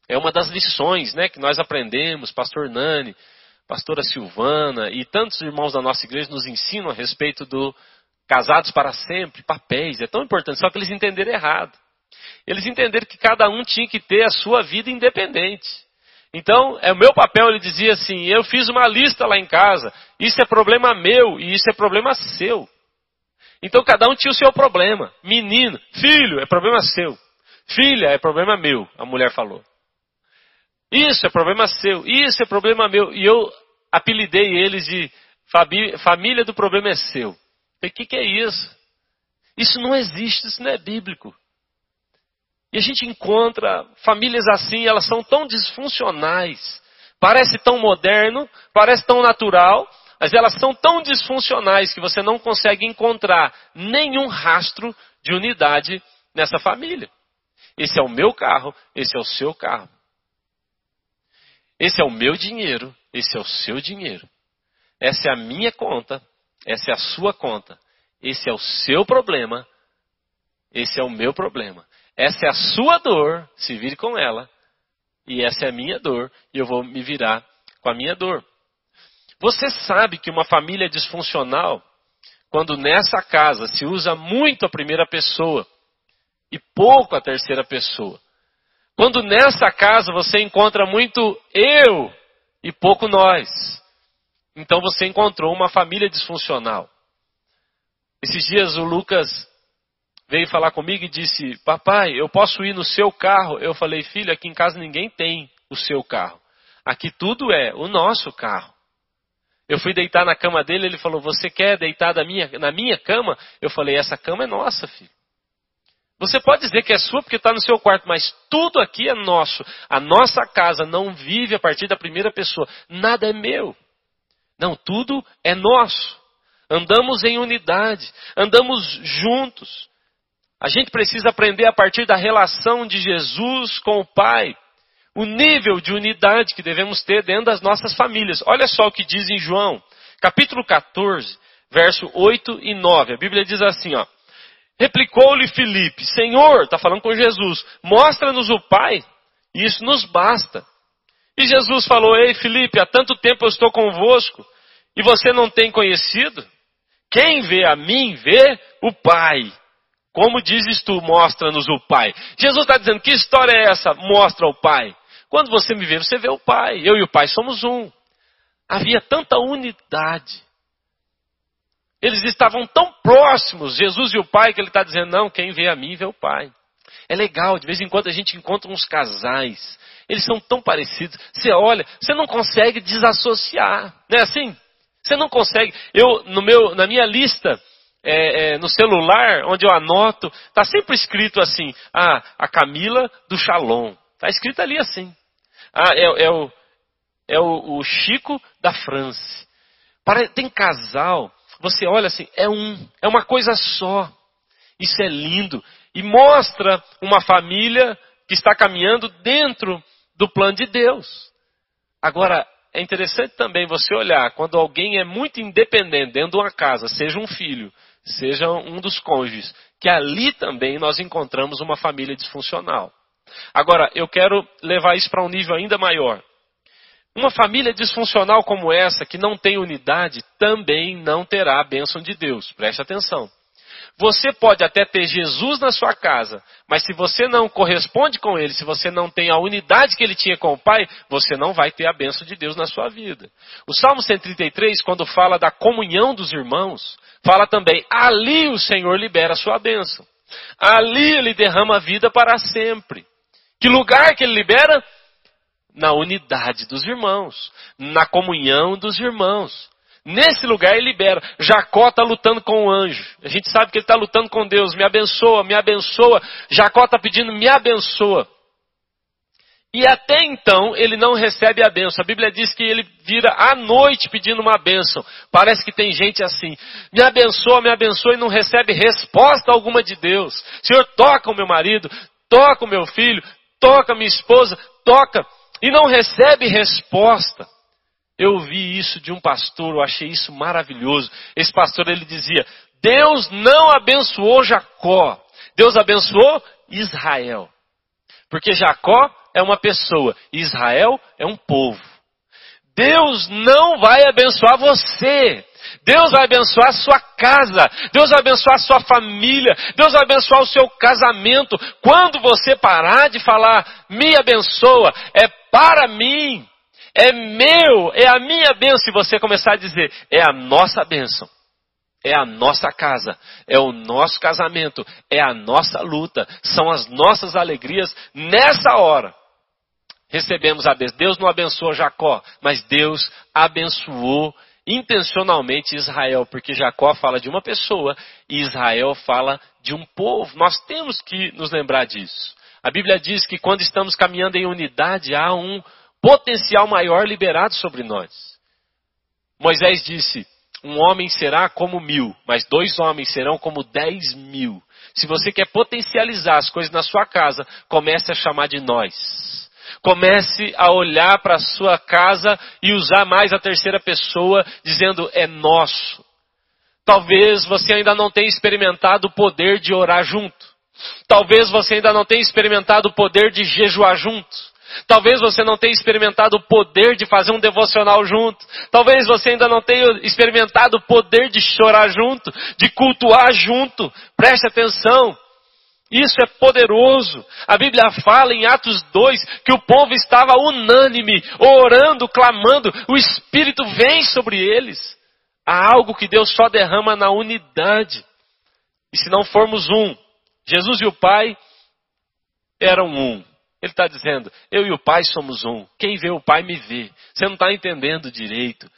É uma das lições né, que nós aprendemos, pastor Nani, pastora Silvana e tantos irmãos da nossa igreja nos ensinam a respeito do casados para sempre, papéis. É tão importante, só que eles entenderam errado. Eles entenderam que cada um tinha que ter a sua vida independente. Então, é o meu papel, ele dizia assim: eu fiz uma lista lá em casa, isso é problema meu e isso é problema seu. Então, cada um tinha o seu problema. Menino, filho, é problema seu. Filha, é problema meu, a mulher falou. Isso é problema seu, isso é problema meu. E eu apelidei eles de família do problema é seu. O que, que é isso? Isso não existe, isso não é bíblico. E a gente encontra famílias assim, elas são tão disfuncionais. Parece tão moderno, parece tão natural, mas elas são tão disfuncionais que você não consegue encontrar nenhum rastro de unidade nessa família. Esse é o meu carro, esse é o seu carro. Esse é o meu dinheiro, esse é o seu dinheiro. Essa é a minha conta, essa é a sua conta. Esse é o seu problema, esse é o meu problema. Essa é a sua dor, se vire com ela. E essa é a minha dor, e eu vou me virar com a minha dor. Você sabe que uma família disfuncional, quando nessa casa se usa muito a primeira pessoa e pouco a terceira pessoa, quando nessa casa você encontra muito eu e pouco nós, então você encontrou uma família disfuncional. Esses dias o Lucas veio falar comigo e disse: Papai, eu posso ir no seu carro? Eu falei: Filho, aqui em casa ninguém tem o seu carro. Aqui tudo é o nosso carro. Eu fui deitar na cama dele, ele falou: Você quer deitar minha, na minha cama? Eu falei: Essa cama é nossa, filho. Você pode dizer que é sua porque está no seu quarto, mas tudo aqui é nosso. A nossa casa não vive a partir da primeira pessoa. Nada é meu. Não, tudo é nosso. Andamos em unidade, andamos juntos. A gente precisa aprender a partir da relação de Jesus com o Pai, o nível de unidade que devemos ter dentro das nossas famílias. Olha só o que diz em João, capítulo 14, verso 8 e 9. A Bíblia diz assim, ó: Replicou-lhe Filipe: Senhor, está falando com Jesus, mostra-nos o Pai, e isso nos basta. E Jesus falou: Ei, Filipe, há tanto tempo eu estou convosco, e você não tem conhecido? Quem vê a mim, vê o Pai. Como dizes tu, mostra-nos o Pai. Jesus está dizendo: Que história é essa? Mostra o Pai. Quando você me vê, você vê o Pai. Eu e o Pai somos um. Havia tanta unidade. Eles estavam tão próximos, Jesus e o Pai, que ele está dizendo: não, quem vê a mim vê o Pai. É legal, de vez em quando a gente encontra uns casais, eles são tão parecidos. Você olha, você não consegue desassociar, não é assim? Você não consegue. Eu, no meu, na minha lista, é, é, no celular, onde eu anoto, está sempre escrito assim: ah, a Camila do Shalom. Está escrito ali assim. Ah, é, é, o, é o, o Chico da France. Para, tem casal você olha assim, é um, é uma coisa só. Isso é lindo e mostra uma família que está caminhando dentro do plano de Deus. Agora, é interessante também você olhar quando alguém é muito independente dentro de uma casa, seja um filho, seja um dos cônjuges, que ali também nós encontramos uma família disfuncional. Agora, eu quero levar isso para um nível ainda maior. Uma família disfuncional como essa, que não tem unidade, também não terá a bênção de Deus. Preste atenção. Você pode até ter Jesus na sua casa, mas se você não corresponde com ele, se você não tem a unidade que ele tinha com o Pai, você não vai ter a bênção de Deus na sua vida. O Salmo 133, quando fala da comunhão dos irmãos, fala também: ali o Senhor libera a sua bênção. Ali ele derrama a vida para sempre. Que lugar que ele libera? Na unidade dos irmãos, na comunhão dos irmãos, Nesse lugar ele libera. Jacó está lutando com o anjo. A gente sabe que ele está lutando com Deus. Me abençoa, me abençoa. Jacó está pedindo, me abençoa. E até então ele não recebe a bênção. A Bíblia diz que ele vira à noite pedindo uma bênção. Parece que tem gente assim. Me abençoa, me abençoa e não recebe resposta alguma de Deus. Senhor, toca o meu marido, toca o meu filho, toca minha esposa, toca. E não recebe resposta. Eu vi isso de um pastor, eu achei isso maravilhoso. Esse pastor ele dizia: Deus não abençoou Jacó, Deus abençoou Israel. Porque Jacó é uma pessoa, Israel é um povo. Deus não vai abençoar você. Deus vai abençoar a sua casa. Deus vai abençoar a sua família. Deus vai abençoar o seu casamento. Quando você parar de falar, me abençoa, é para mim, é meu, é a minha bênção, e você começar a dizer, é a nossa bênção é a nossa casa, é o nosso casamento, é a nossa luta, são as nossas alegrias nessa hora recebemos a bênção. Deus não abençoou Jacó, mas Deus abençoou intencionalmente Israel, porque Jacó fala de uma pessoa e Israel fala de um povo. Nós temos que nos lembrar disso. A Bíblia diz que quando estamos caminhando em unidade, há um potencial maior liberado sobre nós. Moisés disse: Um homem será como mil, mas dois homens serão como dez mil. Se você quer potencializar as coisas na sua casa, comece a chamar de nós. Comece a olhar para a sua casa e usar mais a terceira pessoa, dizendo é nosso. Talvez você ainda não tenha experimentado o poder de orar junto. Talvez você ainda não tenha experimentado o poder de jejuar junto. Talvez você não tenha experimentado o poder de fazer um devocional junto. Talvez você ainda não tenha experimentado o poder de chorar junto, de cultuar junto. Preste atenção. Isso é poderoso. A Bíblia fala em Atos 2 que o povo estava unânime, orando, clamando, o Espírito vem sobre eles. Há algo que Deus só derrama na unidade. E se não formos um, Jesus e o Pai eram um. Ele está dizendo, eu e o Pai somos um. Quem vê o Pai me vê. Você não está entendendo direito.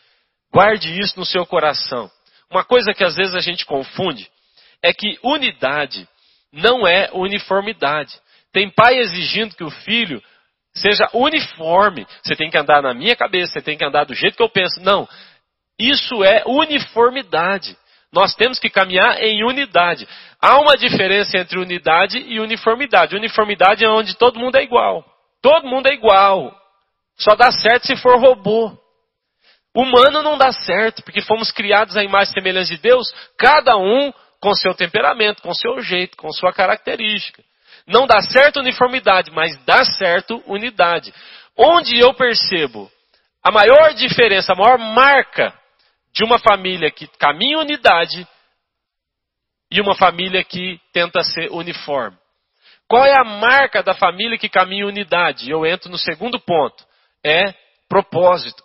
Guarde isso no seu coração. Uma coisa que às vezes a gente confunde é que unidade não é uniformidade. Tem pai exigindo que o filho seja uniforme. Você tem que andar na minha cabeça, você tem que andar do jeito que eu penso. Não. Isso é uniformidade. Nós temos que caminhar em unidade. Há uma diferença entre unidade e uniformidade. Uniformidade é onde todo mundo é igual. Todo mundo é igual. Só dá certo se for robô. Humano não dá certo, porque fomos criados à imagem e semelhança de Deus, cada um com seu temperamento, com seu jeito, com sua característica. Não dá certo uniformidade, mas dá certo unidade. Onde eu percebo a maior diferença, a maior marca de uma família que caminha unidade e uma família que tenta ser uniforme. Qual é a marca da família que caminha unidade? Eu entro no segundo ponto. É propósito.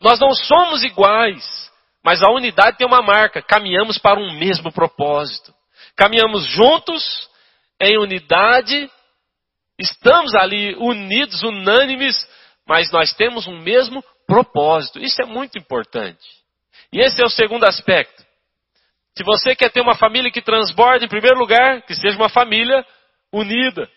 Nós não somos iguais. Mas a unidade tem uma marca: caminhamos para um mesmo propósito. Caminhamos juntos, em unidade, estamos ali unidos, unânimes, mas nós temos um mesmo propósito. Isso é muito importante. E esse é o segundo aspecto. Se você quer ter uma família que transborde, em primeiro lugar, que seja uma família unida.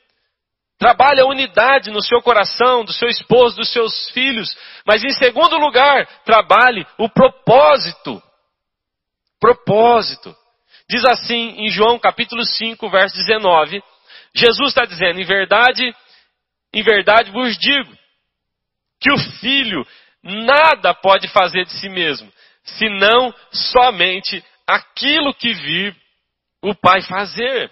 Trabalhe a unidade no seu coração, do seu esposo, dos seus filhos. Mas em segundo lugar, trabalhe o propósito. Propósito. Diz assim em João capítulo 5, verso 19. Jesus está dizendo, em verdade, em verdade vos digo, que o filho nada pode fazer de si mesmo, senão somente aquilo que vir o Pai fazer.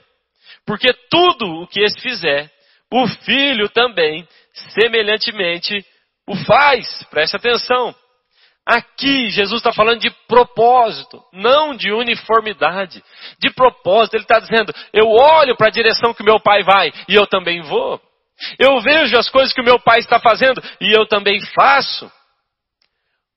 Porque tudo o que esse fizer, o filho também, semelhantemente, o faz. Preste atenção. Aqui, Jesus está falando de propósito, não de uniformidade. De propósito, ele está dizendo: eu olho para a direção que meu pai vai e eu também vou. Eu vejo as coisas que o meu pai está fazendo e eu também faço.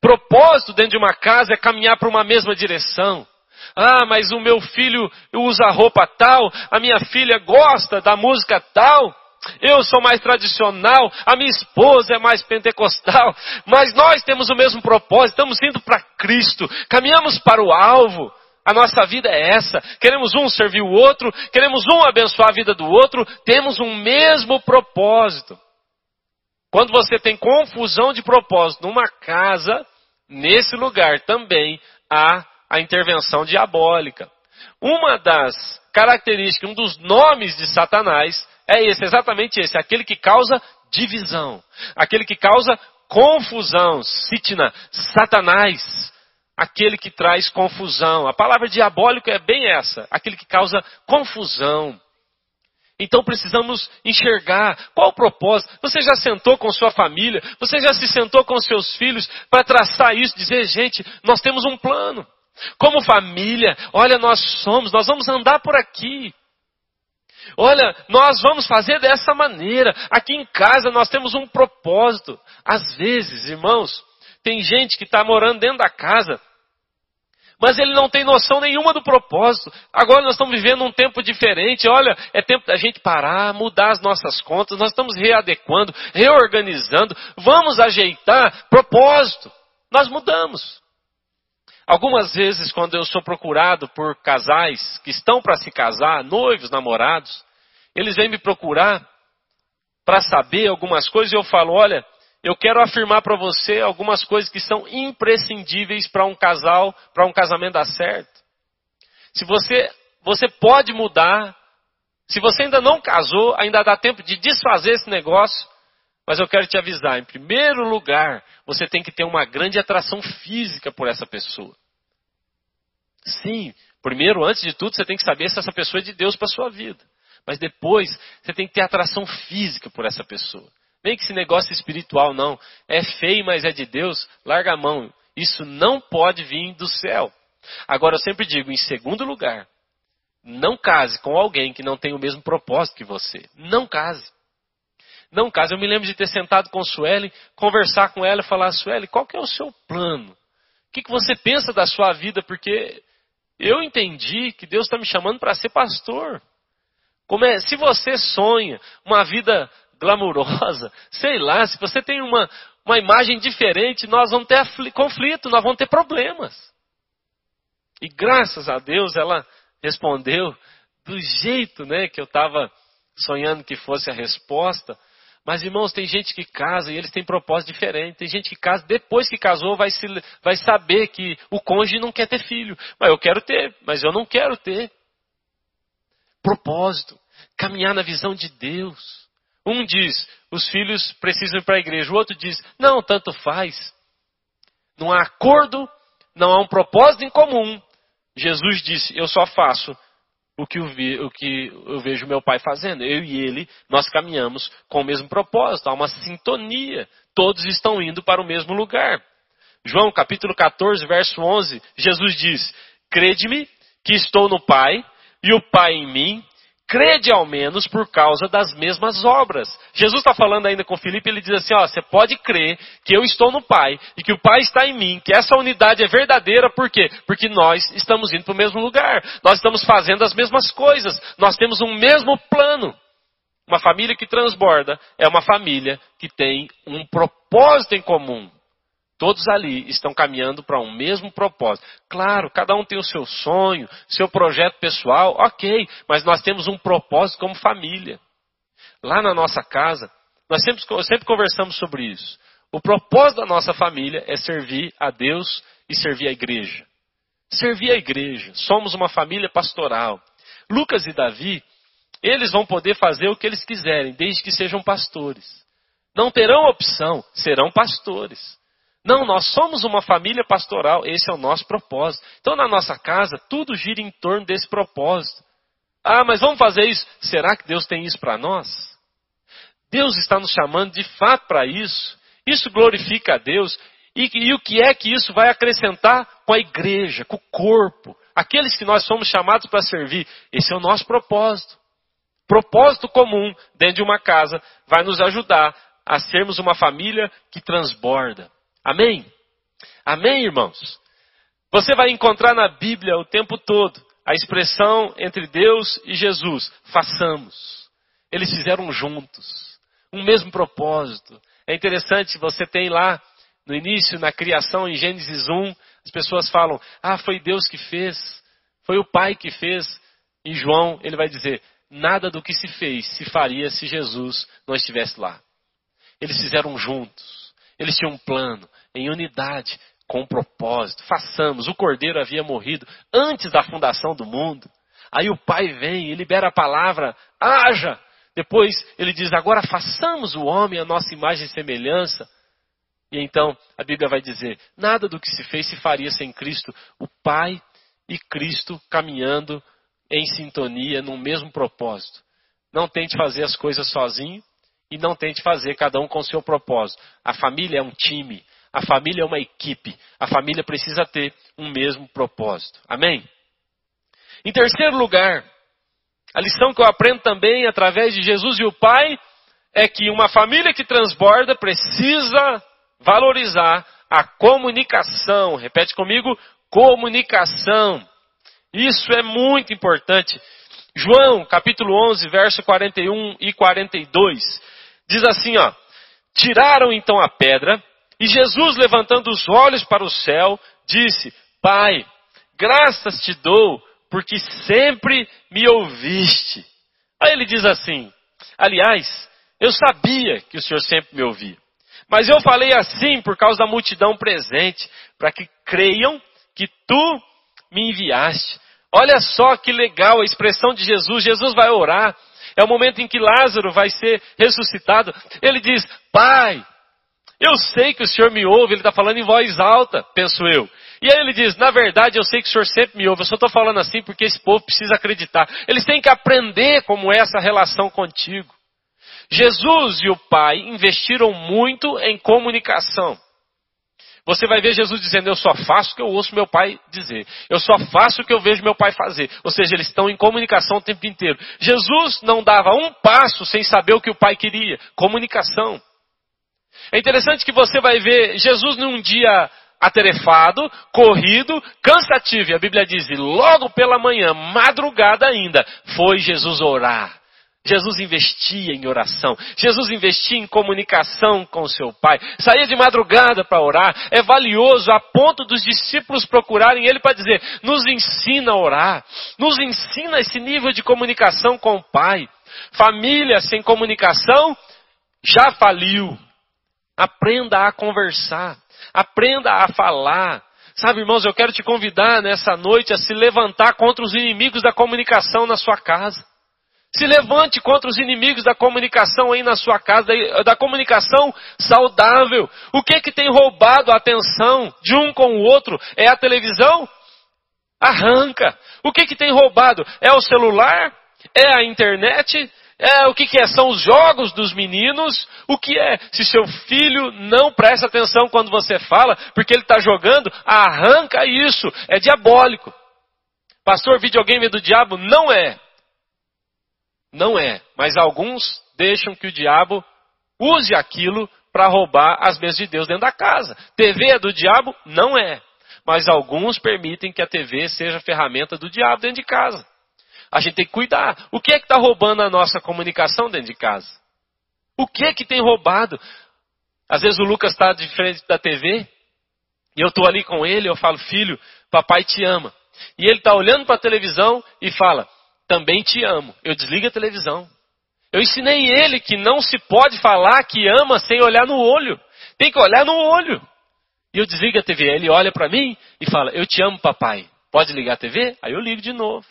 Propósito dentro de uma casa é caminhar para uma mesma direção. Ah, mas o meu filho usa roupa tal, a minha filha gosta da música tal. eu sou mais tradicional, a minha esposa é mais pentecostal, mas nós temos o mesmo propósito, estamos indo para Cristo, caminhamos para o alvo. A nossa vida é essa. Queremos um servir o outro, queremos um abençoar a vida do outro, temos um mesmo propósito. Quando você tem confusão de propósito numa casa, nesse lugar também há a intervenção diabólica. Uma das características, um dos nomes de Satanás é esse, exatamente esse, aquele que causa divisão, aquele que causa confusão, sitna, Satanás, aquele que traz confusão. A palavra diabólico é bem essa, aquele que causa confusão. Então precisamos enxergar qual o propósito. Você já sentou com sua família, você já se sentou com seus filhos para traçar isso, dizer, gente, nós temos um plano. Como família, olha, nós somos, nós vamos andar por aqui. Olha, nós vamos fazer dessa maneira. Aqui em casa nós temos um propósito. Às vezes, irmãos, tem gente que está morando dentro da casa, mas ele não tem noção nenhuma do propósito. Agora nós estamos vivendo um tempo diferente. Olha, é tempo da gente parar, mudar as nossas contas. Nós estamos readequando, reorganizando. Vamos ajeitar propósito. Nós mudamos. Algumas vezes, quando eu sou procurado por casais que estão para se casar, noivos, namorados, eles vêm me procurar para saber algumas coisas e eu falo: olha, eu quero afirmar para você algumas coisas que são imprescindíveis para um casal, para um casamento dar certo. Se você, você pode mudar, se você ainda não casou, ainda dá tempo de desfazer esse negócio, mas eu quero te avisar, em primeiro lugar, você tem que ter uma grande atração física por essa pessoa. Sim, primeiro, antes de tudo, você tem que saber se essa pessoa é de Deus para sua vida. Mas depois, você tem que ter atração física por essa pessoa. Nem que esse negócio espiritual não. É feio, mas é de Deus, larga a mão. Isso não pode vir do céu. Agora, eu sempre digo, em segundo lugar, não case com alguém que não tem o mesmo propósito que você. Não case. Não case. Eu me lembro de ter sentado com Sueli, conversar com ela e falar, Sueli, qual que é o seu plano? O que, que você pensa da sua vida? Porque eu entendi que Deus está me chamando para ser pastor. É, se você sonha uma vida glamurosa, sei lá, se você tem uma, uma imagem diferente, nós vamos ter conflito, nós vamos ter problemas. E graças a Deus ela respondeu do jeito né, que eu estava sonhando que fosse a resposta. Mas, irmãos, tem gente que casa e eles têm propósito diferente. Tem gente que casa, depois que casou, vai, se, vai saber que o cônjuge não quer ter filho. Mas eu quero ter, mas eu não quero ter. Propósito. Caminhar na visão de Deus. Um diz, os filhos precisam ir para a igreja. O outro diz, não, tanto faz. Não há acordo, não há um propósito em comum. Jesus disse, eu só faço o que, eu, o que eu vejo meu pai fazendo. Eu e ele, nós caminhamos com o mesmo propósito, há uma sintonia. Todos estão indo para o mesmo lugar. João capítulo 14, verso 11, Jesus diz: Crede-me que estou no Pai e o Pai em mim, crede ao menos por causa das mesmas obras. Jesus está falando ainda com Filipe, ele diz assim: ó, você pode crer que eu estou no Pai e que o Pai está em mim, que essa unidade é verdadeira, por quê? Porque nós estamos indo para o mesmo lugar, nós estamos fazendo as mesmas coisas, nós temos um mesmo plano. Uma família que transborda é uma família que tem um propósito em comum. Todos ali estão caminhando para um mesmo propósito. Claro, cada um tem o seu sonho, seu projeto pessoal, ok, mas nós temos um propósito como família. Lá na nossa casa, nós sempre, sempre conversamos sobre isso. O propósito da nossa família é servir a Deus e servir a igreja. Servir a igreja. Somos uma família pastoral. Lucas e Davi, eles vão poder fazer o que eles quiserem, desde que sejam pastores. Não terão opção, serão pastores. Não, nós somos uma família pastoral, esse é o nosso propósito. Então, na nossa casa, tudo gira em torno desse propósito. Ah, mas vamos fazer isso? Será que Deus tem isso para nós? Deus está nos chamando de fato para isso. Isso glorifica a Deus. E, e, o que é que isso vai acrescentar com a igreja, com o corpo? Aqueles que nós somos chamados para servir. Esse é o nosso propósito. Propósito comum dentro de uma casa vai nos ajudar a sermos uma família que transborda. Amém? Amém, irmãos? Você vai encontrar na Bíblia o tempo todo a expressão entre Deus e Jesus: façamos. Eles fizeram juntos, um mesmo propósito. É interessante, você tem lá no início, na criação, em Gênesis 1, as pessoas falam: Ah, foi Deus que fez, foi o Pai que fez. Em João, ele vai dizer: Nada do que se fez se faria se Jesus não estivesse lá. Eles fizeram juntos, eles tinham um plano, em unidade, com um propósito. Façamos. O cordeiro havia morrido antes da fundação do mundo. Aí o pai vem e libera a palavra, haja. Depois ele diz: agora façamos o homem a nossa imagem e semelhança. E então a Bíblia vai dizer: nada do que se fez se faria sem Cristo. O Pai e Cristo caminhando em sintonia, no mesmo propósito. Não tente fazer as coisas sozinho e não tente fazer cada um com o seu propósito. A família é um time. A família é uma equipe. A família precisa ter um mesmo propósito. Amém? Em terceiro lugar, a lição que eu aprendo também através de Jesus e o Pai é que uma família que transborda precisa valorizar a comunicação. Repete comigo: comunicação. Isso é muito importante. João, capítulo 11, verso 41 e 42, diz assim, ó: Tiraram então a pedra, e Jesus, levantando os olhos para o céu, disse: Pai, graças te dou, porque sempre me ouviste. Aí ele diz assim: Aliás, eu sabia que o Senhor sempre me ouvia. Mas eu falei assim por causa da multidão presente, para que creiam que tu me enviaste. Olha só que legal a expressão de Jesus. Jesus vai orar. É o momento em que Lázaro vai ser ressuscitado. Ele diz: Pai, eu sei que o Senhor me ouve, ele está falando em voz alta, penso eu. E aí ele diz: Na verdade, eu sei que o Senhor sempre me ouve, eu só estou falando assim porque esse povo precisa acreditar. Eles têm que aprender como é essa relação contigo. Jesus e o Pai investiram muito em comunicação. Você vai ver Jesus dizendo: Eu só faço o que eu ouço meu pai dizer. Eu só faço o que eu vejo meu pai fazer. Ou seja, eles estão em comunicação o tempo inteiro. Jesus não dava um passo sem saber o que o pai queria. Comunicação. É interessante que você vai ver Jesus num dia atarefado, corrido, cansativo. E a Bíblia diz, logo pela manhã, madrugada ainda, foi Jesus orar. Jesus investia em oração. Jesus investia em comunicação com seu pai. Saía de madrugada para orar. É valioso a ponto dos discípulos procurarem ele para dizer: nos ensina a orar. Nos ensina esse nível de comunicação com o pai. Família sem comunicação já faliu. Aprenda a conversar. Aprenda a falar. Sabe, irmãos, eu quero te convidar nessa noite a se levantar contra os inimigos da comunicação na sua casa. Se levante contra os inimigos da comunicação aí na sua casa, da, comunicação saudável. O que que tem roubado a atenção de um com o outro? É a televisão? Arranca. O que que tem roubado? É o celular? É a internet? É, o que, que é? São os jogos dos meninos. O que é? Se seu filho não presta atenção quando você fala, porque ele está jogando, arranca isso. É diabólico. Pastor, videogame é do diabo? Não é. Não é. Mas alguns deixam que o diabo use aquilo para roubar as bênçãos de Deus dentro da casa. TV é do diabo? Não é. Mas alguns permitem que a TV seja ferramenta do diabo dentro de casa. A gente tem que cuidar. O que é que está roubando a nossa comunicação dentro de casa? O que é que tem roubado? Às vezes o Lucas está de frente da TV e eu estou ali com ele, eu falo, filho, papai te ama. E ele está olhando para a televisão e fala, também te amo. Eu desligo a televisão. Eu ensinei ele que não se pode falar que ama sem olhar no olho. Tem que olhar no olho. E eu desligo a TV. Ele olha para mim e fala, eu te amo, papai. Pode ligar a TV? Aí eu ligo de novo.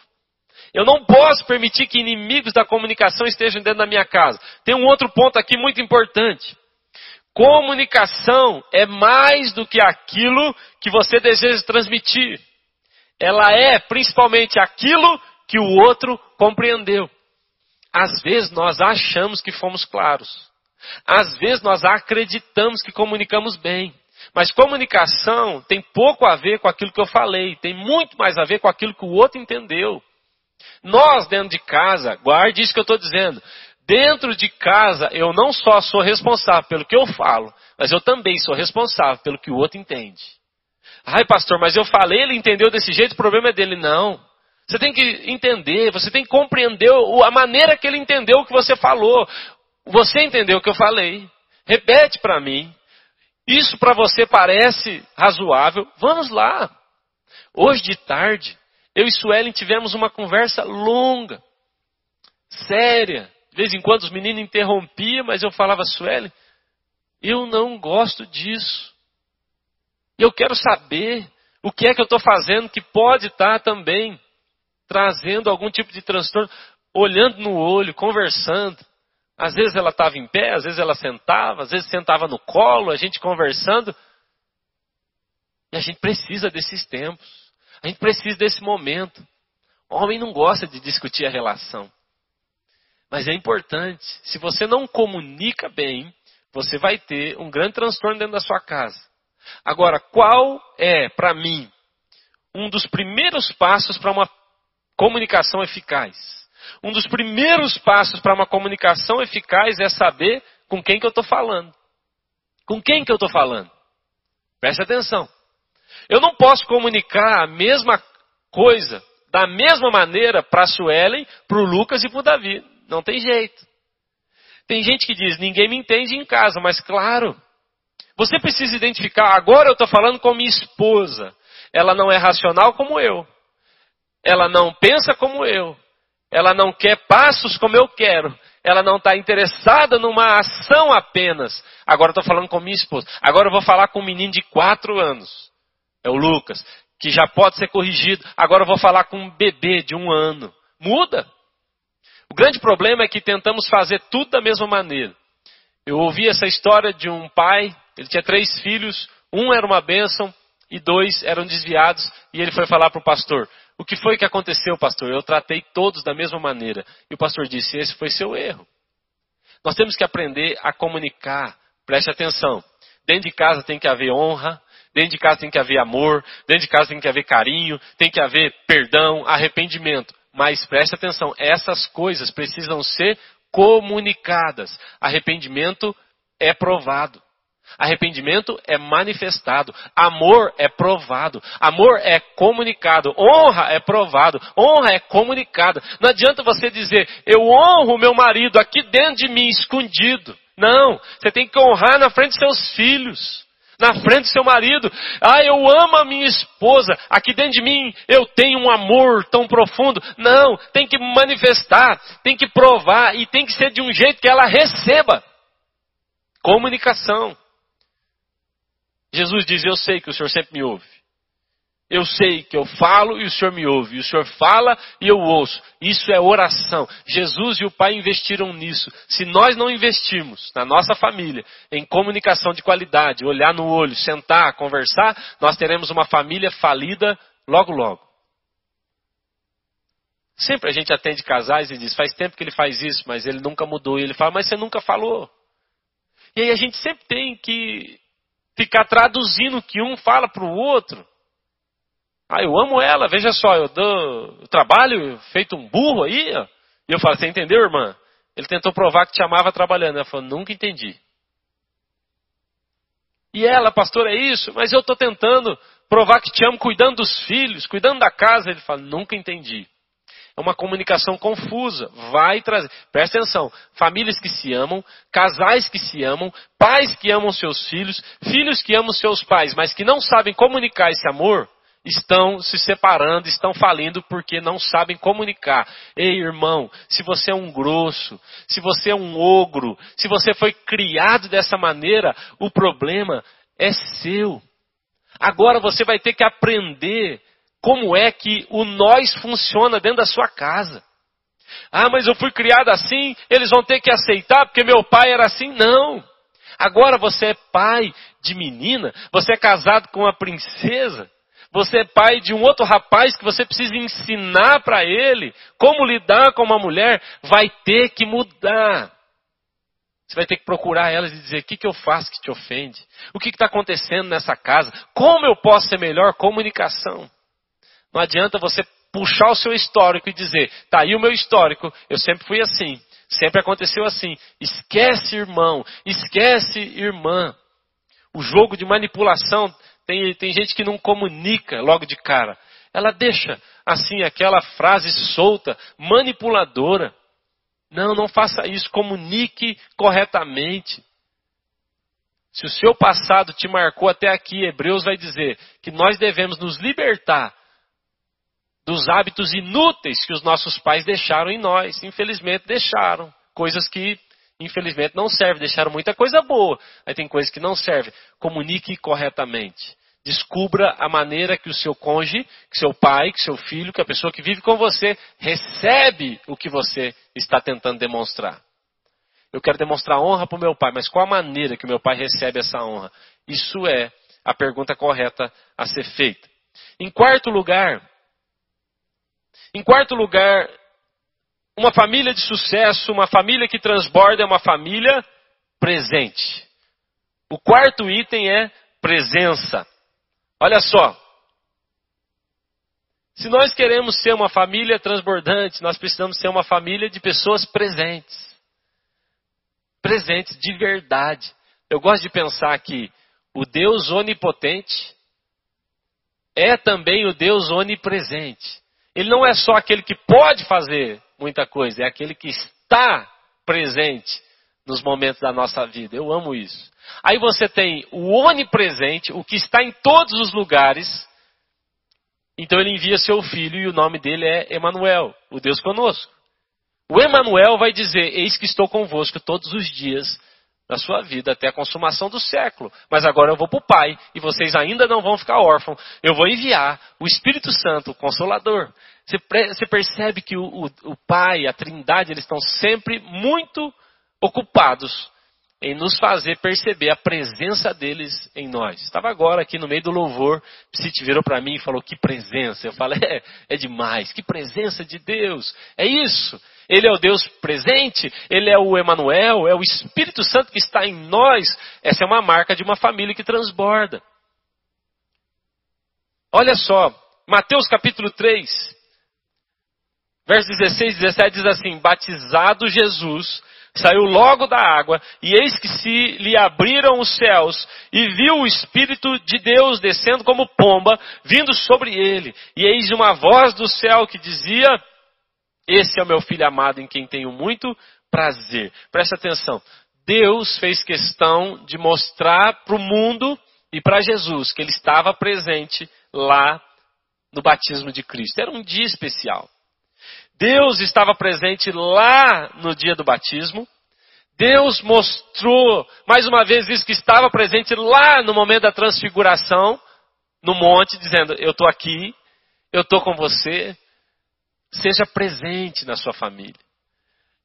Eu não posso permitir que inimigos da comunicação estejam dentro da minha casa. Tem um outro ponto aqui muito importante. Comunicação é mais do que aquilo que você deseja transmitir. Ela é principalmente aquilo que o outro compreendeu. Às vezes nós achamos que fomos claros. Às vezes nós acreditamos que comunicamos bem. Mas comunicação tem pouco a ver com aquilo que eu falei, tem muito mais a ver com aquilo que o outro entendeu. Nós, dentro de casa, guarde isso que eu estou dizendo. Dentro de casa, eu não só sou responsável pelo que eu falo, mas eu também sou responsável pelo que o outro entende. Ai, pastor, mas eu falei, ele entendeu desse jeito, o problema é dele. Não. Você tem que entender, você tem que compreender a maneira que ele entendeu o que você falou. Você entendeu o que eu falei. Repete para mim. Isso para você parece razoável? Vamos lá. Hoje de tarde, eu e Suelen tivemos uma conversa longa, séria. De vez em quando os meninos interrompiam, mas eu falava, Suelen, eu não gosto disso. Eu quero saber o que é que eu estou fazendo que pode estar tá também trazendo algum tipo de transtorno, olhando no olho, conversando. Às vezes ela estava em pé, às vezes ela sentava, às vezes sentava no colo, a gente conversando. E a gente precisa desses tempos. A gente precisa desse momento. O homem não gosta de discutir a relação. Mas é importante. Se você não comunica bem, você vai ter um grande transtorno dentro da sua casa. Agora, qual é, para mim, um dos primeiros passos para uma comunicação eficaz? Um dos primeiros passos para uma comunicação eficaz é saber com quem que eu estou falando. Com quem que eu estou falando? Preste atenção. Eu não posso comunicar a mesma coisa, da mesma maneira, para a Suelen, para o Lucas e para o Davi. Não tem jeito. Tem gente que diz, ninguém me entende em casa, mas claro, você precisa identificar, agora eu estou falando com minha esposa. Ela não é racional como eu. Ela não pensa como eu. Ela não quer passos como eu quero. Ela não está interessada numa ação apenas. Agora estou falando com minha esposa. Agora eu vou falar com um menino de quatro anos. É o Lucas. Que já pode ser corrigido. Agora eu vou falar com um bebê de um ano. Muda. O grande problema é que tentamos fazer tudo da mesma maneira. Eu ouvi essa história de um pai, ele tinha três filhos, um era uma bênção e dois eram desviados, e ele foi falar para o pastor: O que foi que aconteceu, pastor? Eu tratei todos da mesma maneira. E o pastor disse: Esse foi seu erro. Nós temos que aprender a comunicar. Preste atenção. Dentro de casa tem que haver honra, dentro de casa tem que haver amor, dentro de casa tem que haver carinho, tem que haver perdão, arrependimento. Mas preste atenção, essas coisas precisam ser comunicadas. Arrependimento é provado. Arrependimento é manifestado, amor é provado, amor é comunicado, honra é provado, honra é comunicada. Não adianta você dizer, eu honro meu marido aqui dentro de mim, escondido. Não, você tem que honrar na frente de seus filhos, na frente do seu marido. Ah, eu amo a minha esposa, aqui dentro de mim eu tenho um amor tão profundo. Não, tem que manifestar, tem que provar e tem que ser de um jeito que ela receba. Comunicação. Jesus diz: Eu sei que o Senhor sempre me ouve. Eu sei que eu falo e o Senhor me ouve. O Senhor fala e eu ouço. Isso é oração. Jesus e o Pai investiram nisso. Se nós não investirmos na nossa família em comunicação de qualidade, olhar no olho, sentar, conversar, nós teremos uma família falida logo, logo. Sempre a gente atende casais e diz: faz tempo que ele faz isso, mas ele nunca mudou. E ele fala: mas você nunca falou. E aí a gente sempre tem que ficar traduzindo o que um fala para o outro. Ah, eu amo ela, veja só, eu, dou, eu trabalho feito um burro aí. Ó. E eu falo, você entendeu, irmã? Ele tentou provar que te amava trabalhando. Ela falou, nunca entendi. E ela, pastor, é isso, mas eu estou tentando provar que te amo cuidando dos filhos, cuidando da casa. Ele fala, nunca entendi. É uma comunicação confusa. Vai trazer. Presta atenção. Famílias que se amam, casais que se amam, pais que amam seus filhos, filhos que amam seus pais, mas que não sabem comunicar esse amor, estão se separando, estão falindo porque não sabem comunicar. Ei, irmão, se você é um grosso, se você é um ogro, se você foi criado dessa maneira, o problema é seu. Agora você vai ter que aprender como é que o nós funciona dentro da sua casa. Ah, mas eu fui criado assim, eles vão ter que aceitar porque meu pai era assim. Não. Agora você é pai de menina, você é casado com uma princesa, você é pai de um outro rapaz que você precisa ensinar para ele como lidar com uma mulher, vai ter que mudar. Você vai ter que procurar elas e dizer: o que, que eu faço que te ofende? O que está acontecendo nessa casa? Como eu posso ser melhor? Comunicação. Não adianta você puxar o seu histórico e dizer, tá aí o meu histórico, eu sempre fui assim, sempre aconteceu assim. Esquece, irmão, esquece, irmã. O jogo de manipulação, tem, tem gente que não comunica logo de cara. ela deixa assim aquela frase solta, manipuladora. Não, não faça isso, comunique corretamente. Se o seu passado te marcou até aqui, Hebreus vai dizer que nós devemos nos libertar dos hábitos inúteis que os nossos pais deixaram em nós. Infelizmente, deixaram. Coisas que, infelizmente, não servem. Deixaram muita coisa boa, mas tem coisas que não servem. Comunique corretamente. Descubra a maneira que o seu cônjuge, que seu pai, que seu filho, que a pessoa que vive com você recebe o que você está tentando demonstrar. Eu quero demonstrar honra para o meu pai, mas qual a maneira que o meu pai recebe essa honra? Isso é a pergunta correta a ser feita. Em quarto lugar, em quarto lugar, uma família de sucesso, uma família que transborda é uma família presente. O quarto item é presença. Olha só. Se nós queremos ser uma família transbordante, nós precisamos ser uma família de pessoas presentes. Presentes de verdade. Eu gosto de pensar que o Deus onipotente é também o Deus onipresente. Ele não é só aquele que pode fazer muita coisa, é aquele que está presente nos momentos da nossa vida. Eu amo isso. Aí você tem o onipresente, o que está em todos os lugares. Então ele envia seu filho e o nome dele é Emanuel, o Deus conosco. O Emanuel vai dizer: Eis que estou convosco todos os dias na sua vida até a consumação do século. Mas agora eu vou para o Pai e vocês ainda não vão ficar órfãos. Eu vou enviar o Espírito Santo, o Consolador. Você percebe que o, o, o Pai, a Trindade, eles estão sempre muito ocupados em nos fazer perceber a presença deles em nós. Estava agora aqui no meio do louvor, Psite virou para mim e falou: Que presença! Eu falei: é, é demais, que presença de Deus! É isso! Ele é o Deus presente, ele é o Emanuel, é o Espírito Santo que está em nós. Essa é uma marca de uma família que transborda. Olha só, Mateus capítulo 3, versos 16 e 17 diz assim: Batizado Jesus, saiu logo da água, e eis que se lhe abriram os céus, e viu o Espírito de Deus descendo como pomba, vindo sobre ele. E eis uma voz do céu que dizia: esse é o meu filho amado em quem tenho muito prazer. Presta atenção. Deus fez questão de mostrar para o mundo e para Jesus que ele estava presente lá no batismo de Cristo. Era um dia especial. Deus estava presente lá no dia do batismo. Deus mostrou mais uma vez isso que estava presente lá no momento da transfiguração, no monte, dizendo: Eu estou aqui, eu estou com você, Seja presente na sua família.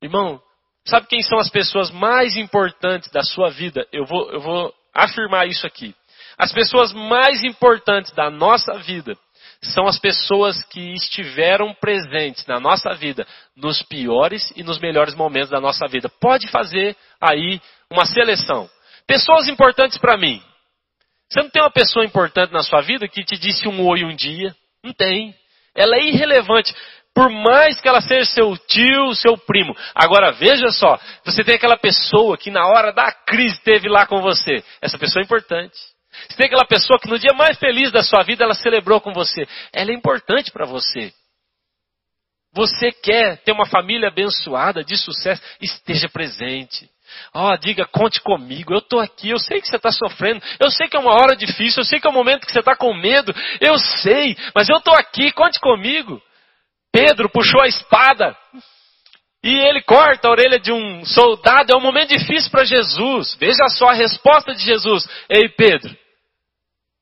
Irmão, sabe quem são as pessoas mais importantes da sua vida? Eu vou, eu vou afirmar isso aqui. As pessoas mais importantes da nossa vida são as pessoas que estiveram presentes na nossa vida, nos piores e nos melhores momentos da nossa vida. Pode fazer aí uma seleção. Pessoas importantes para mim. Você não tem uma pessoa importante na sua vida que te disse um oi um dia? Não tem. Ela é irrelevante. Por mais que ela seja seu tio, seu primo. Agora veja só, você tem aquela pessoa que na hora da crise esteve lá com você. Essa pessoa é importante. Você tem aquela pessoa que no dia mais feliz da sua vida ela celebrou com você. Ela é importante para você. Você quer ter uma família abençoada, de sucesso, esteja presente. Ó, oh, diga, conte comigo, eu estou aqui, eu sei que você está sofrendo, eu sei que é uma hora difícil, eu sei que é um momento que você está com medo, eu sei, mas eu estou aqui, conte comigo. Pedro puxou a espada e ele corta a orelha de um soldado. É um momento difícil para Jesus. Veja só a resposta de Jesus. Ei, Pedro,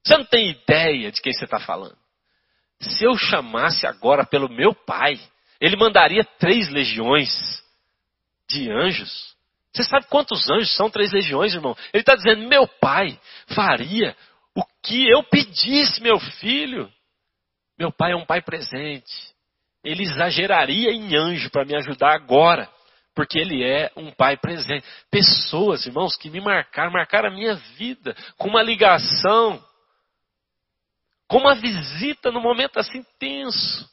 você não tem ideia de quem você está falando. Se eu chamasse agora pelo meu pai, ele mandaria três legiões de anjos. Você sabe quantos anjos são três legiões, irmão? Ele está dizendo: meu pai faria o que eu pedisse, meu filho. Meu pai é um pai presente ele exageraria em anjo para me ajudar agora, porque ele é um pai presente. Pessoas, irmãos, que me marcaram, marcaram a minha vida com uma ligação, com uma visita no momento assim tenso.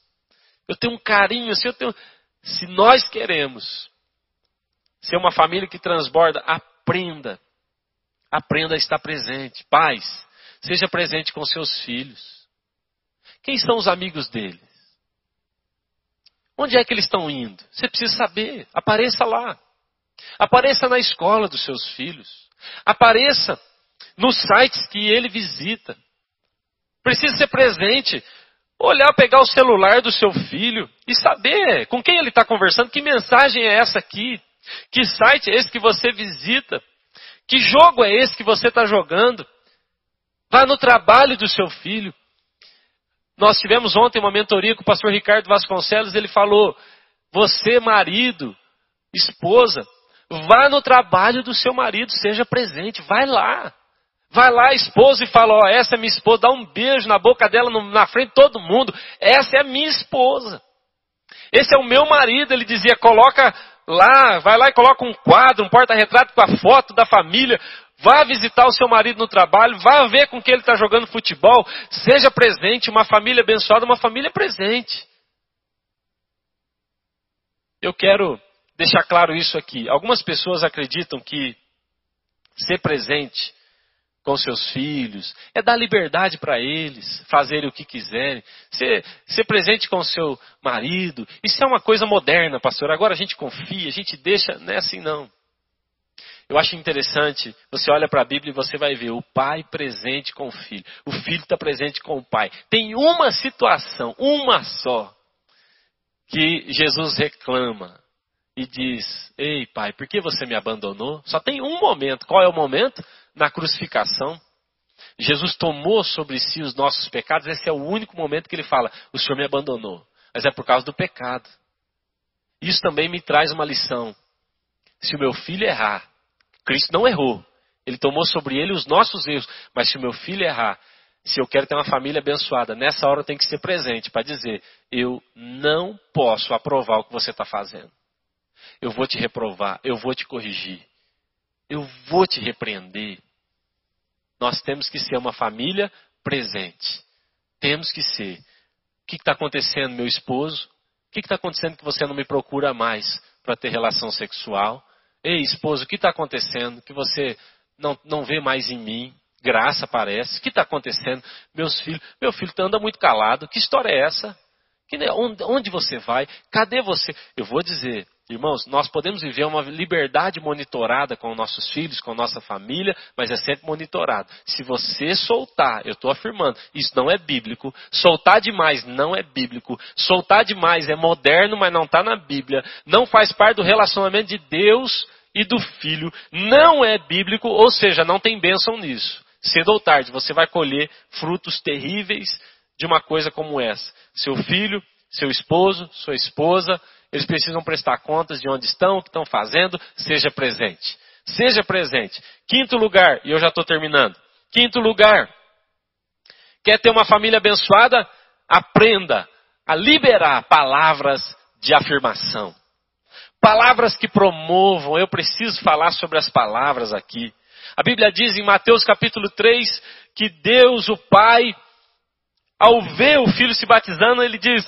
Eu tenho um carinho, assim, eu tenho. Se nós queremos ser uma família que transborda, aprenda. Aprenda a estar presente. Pais, seja presente com seus filhos. Quem são os amigos deles? Onde é que eles estão indo? Você precisa saber. Apareça lá. Apareça na escola dos seus filhos. Apareça nos sites que ele visita. Precisa ser presente. Olhar, pegar o celular do seu filho e saber com quem ele está conversando, que mensagem é essa aqui, que site é esse que você visita, que jogo é esse que você está jogando. Vá no trabalho do seu filho. Nós tivemos ontem uma mentoria com o pastor Ricardo Vasconcelos, ele falou: você, marido, esposa, vá no trabalho do seu marido, seja presente, vai lá. Vai lá, esposa, e fala: Ó, oh, essa é minha esposa, dá um beijo na boca dela, na frente de todo mundo. Essa é a minha esposa. Esse é o meu marido. Ele dizia: coloca lá, vai lá e coloca um quadro, um porta-retrato com a foto da família. Vá visitar o seu marido no trabalho, vá ver com quem ele está jogando futebol. Seja presente, uma família abençoada, uma família presente. Eu quero deixar claro isso aqui. Algumas pessoas acreditam que ser presente com seus filhos, é dar liberdade para eles fazerem o que quiserem, ser, ser presente com o seu marido. Isso é uma coisa moderna, pastor. Agora a gente confia, a gente deixa, não é assim não. Eu acho interessante, você olha para a Bíblia e você vai ver o pai presente com o filho, o filho está presente com o pai. Tem uma situação, uma só, que Jesus reclama e diz: Ei, pai, por que você me abandonou? Só tem um momento. Qual é o momento? Na crucificação. Jesus tomou sobre si os nossos pecados. Esse é o único momento que ele fala: O Senhor me abandonou. Mas é por causa do pecado. Isso também me traz uma lição. Se o meu filho errar, Cristo não errou. Ele tomou sobre ele os nossos erros. Mas se o meu filho errar, se eu quero ter uma família abençoada, nessa hora eu tenho que ser presente para dizer: eu não posso aprovar o que você está fazendo. Eu vou te reprovar, eu vou te corrigir, eu vou te repreender. Nós temos que ser uma família presente. Temos que ser. O que está acontecendo, meu esposo? O que está acontecendo que você não me procura mais para ter relação sexual? Ei, esposo, o que está acontecendo que você não, não vê mais em mim? Graça parece. O que está acontecendo? Meus filhos, meu filho anda muito calado. Que história é essa? Que, onde, onde você vai? Cadê você? Eu vou dizer, Irmãos, nós podemos viver uma liberdade monitorada com nossos filhos, com nossa família, mas é sempre monitorado. Se você soltar, eu estou afirmando, isso não é bíblico. Soltar demais não é bíblico. Soltar demais é moderno, mas não está na Bíblia. Não faz parte do relacionamento de Deus e do filho. Não é bíblico, ou seja, não tem bênção nisso. Cedo ou tarde, você vai colher frutos terríveis de uma coisa como essa. Seu filho, seu esposo, sua esposa eles precisam prestar contas de onde estão, o que estão fazendo, seja presente. Seja presente. Quinto lugar, e eu já estou terminando. Quinto lugar, quer ter uma família abençoada? Aprenda a liberar palavras de afirmação. Palavras que promovam, eu preciso falar sobre as palavras aqui. A Bíblia diz em Mateus capítulo 3 que Deus, o Pai, ao ver o filho se batizando, ele diz: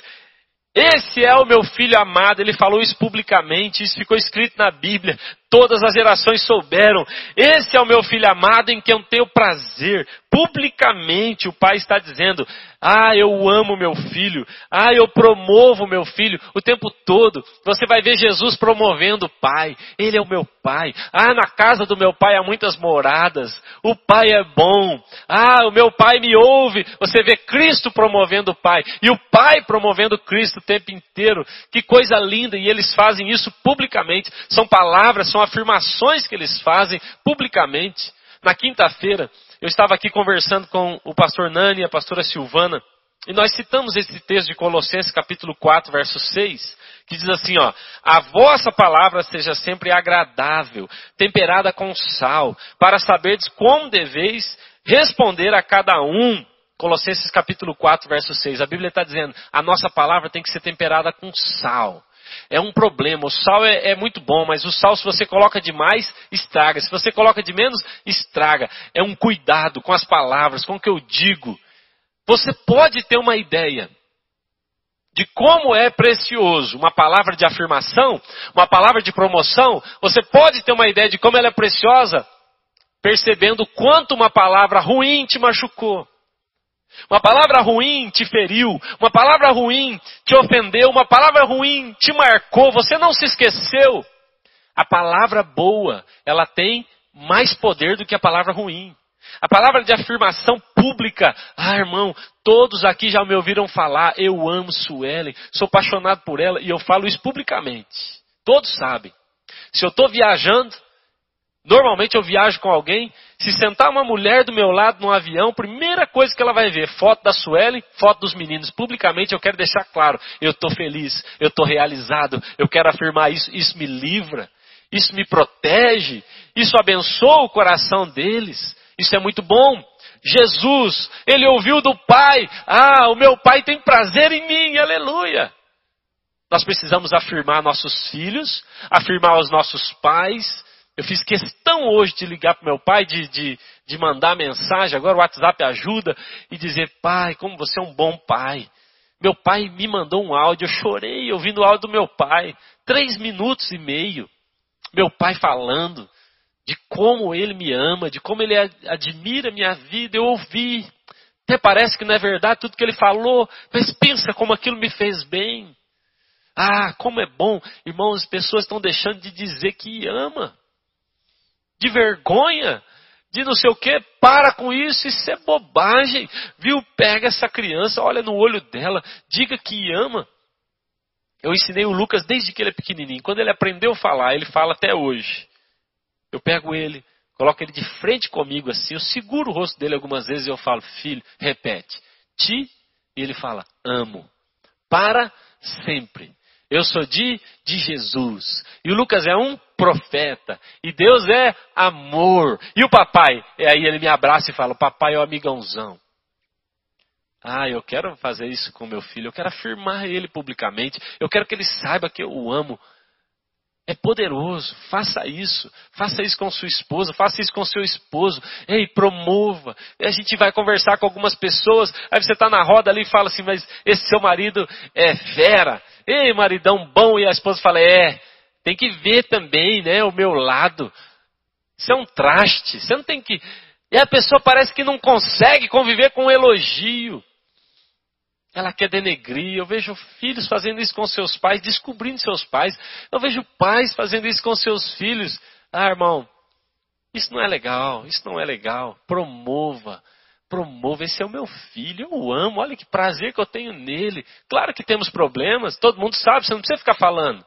esse é o meu filho amado, ele falou isso publicamente, isso ficou escrito na Bíblia, todas as gerações souberam. Esse é o meu filho amado em quem eu tenho prazer. Publicamente o pai está dizendo: Ah, eu amo meu filho. Ah, eu promovo meu filho o tempo todo. Você vai ver Jesus promovendo o pai. Ele é o meu pai. Ah, na casa do meu pai há muitas moradas. O pai é bom. Ah, o meu pai me ouve. Você vê Cristo promovendo o pai e o pai promovendo Cristo o tempo inteiro. Que coisa linda! E eles fazem isso publicamente. São palavras, são afirmações que eles fazem publicamente. Na quinta-feira, eu estava aqui conversando com o pastor Nani e a pastora Silvana, e nós citamos esse texto de Colossenses capítulo 4, verso 6, que diz assim, ó: "A vossa palavra seja sempre agradável, temperada com sal, para saberdes como deveis responder a cada um." Colossenses capítulo 4, verso 6. A Bíblia está dizendo: "A nossa palavra tem que ser temperada com sal." É um problema. O sal é, é, muito bom, mas o sal, se você coloca demais, estraga. Se você coloca de menos, estraga. É um cuidado com as palavras, com o que eu digo. Você pode ter uma ideia de como é precioso uma palavra de afirmação, uma palavra de promoção. Você pode ter uma ideia de como ela é preciosa, percebendo quanto uma palavra ruim te machucou. Uma palavra ruim te feriu, uma palavra ruim te ofendeu, uma palavra ruim te marcou, você não se esqueceu. A palavra boa, ela tem mais poder do que a palavra ruim. A palavra de afirmação pública, ah irmão, todos aqui já me ouviram falar, eu amo Suelen, sou apaixonado por ela e eu falo isso publicamente. Todos sabem. Se eu estou viajando, normalmente eu viajo com alguém, se sentar uma mulher do meu lado no avião, primeira coisa que ela vai ver, foto da Suelen, foto dos meninos, publicamente eu quero deixar claro, eu estou feliz, eu estou realizado, eu quero afirmar isso, isso me livra, isso me protege, isso abençoa o coração deles. Isso é muito bom. Jesus, ele ouviu do Pai: Ah, o meu Pai tem prazer em mim, aleluia. Nós precisamos afirmar nossos filhos, afirmar os nossos pais. Eu fiz questão hoje de ligar para meu pai, de, de, de mandar mensagem, agora o WhatsApp ajuda, e dizer: Pai, como você é um bom pai. Meu pai me mandou um áudio, eu chorei ouvindo o áudio do meu pai. Três minutos e meio. Meu pai falando de como ele me ama, de como ele admira minha vida. Eu ouvi. Até parece que não é verdade tudo que ele falou, mas pensa como aquilo me fez bem. Ah, como é bom, irmãos, as pessoas estão deixando de dizer que ama. De vergonha, de não sei o que, para com isso, isso é bobagem. Viu? Pega essa criança, olha no olho dela, diga que ama. Eu ensinei o Lucas desde que ele é pequenininho. Quando ele aprendeu a falar, ele fala até hoje. Eu pego ele, coloco ele de frente comigo assim, eu seguro o rosto dele algumas vezes e eu falo, filho, repete, ti, e ele fala, amo, para sempre. Eu sou de, de Jesus. E o Lucas é um profeta. E Deus é amor. E o papai? E aí ele me abraça e fala: Papai é o amigãozão. Ah, eu quero fazer isso com meu filho. Eu quero afirmar ele publicamente. Eu quero que ele saiba que eu o amo. É poderoso. Faça isso. Faça isso com sua esposa. Faça isso com seu esposo. Ei, promova. E a gente vai conversar com algumas pessoas. Aí você está na roda ali e fala assim: Mas esse seu marido é fera. Ei, maridão bom. E a esposa fala: É, tem que ver também, né? O meu lado. Isso é um traste. Você não tem que. E a pessoa parece que não consegue conviver com um elogio. Ela quer denegrir. Eu vejo filhos fazendo isso com seus pais, descobrindo seus pais. Eu vejo pais fazendo isso com seus filhos. Ah, irmão, isso não é legal, isso não é legal. Promova, promova. Esse é o meu filho, eu o amo. Olha que prazer que eu tenho nele. Claro que temos problemas, todo mundo sabe, você não precisa ficar falando.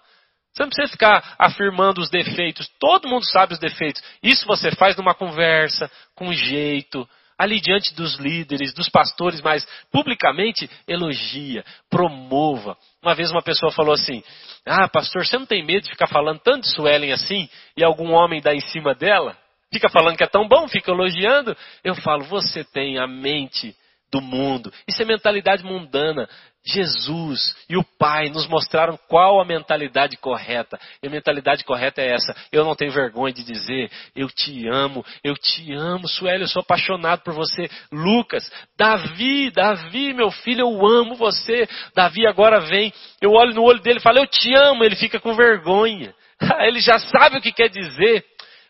Você não precisa ficar afirmando os defeitos. Todo mundo sabe os defeitos. Isso você faz numa conversa, com jeito, ali diante dos líderes, dos pastores, mas publicamente elogia, promova. Uma vez uma pessoa falou assim: Ah, pastor, você não tem medo de ficar falando tanto de Suelen assim e algum homem dá em cima dela? Fica falando que é tão bom, fica elogiando. Eu falo, você tem a mente do mundo. Isso é mentalidade mundana. Jesus e o Pai nos mostraram qual a mentalidade correta. E a mentalidade correta é essa. Eu não tenho vergonha de dizer, eu te amo, eu te amo, Sueli, eu sou apaixonado por você. Lucas, Davi, Davi, meu filho, eu amo você. Davi agora vem, eu olho no olho dele e falo, eu te amo, ele fica com vergonha. Ele já sabe o que quer dizer.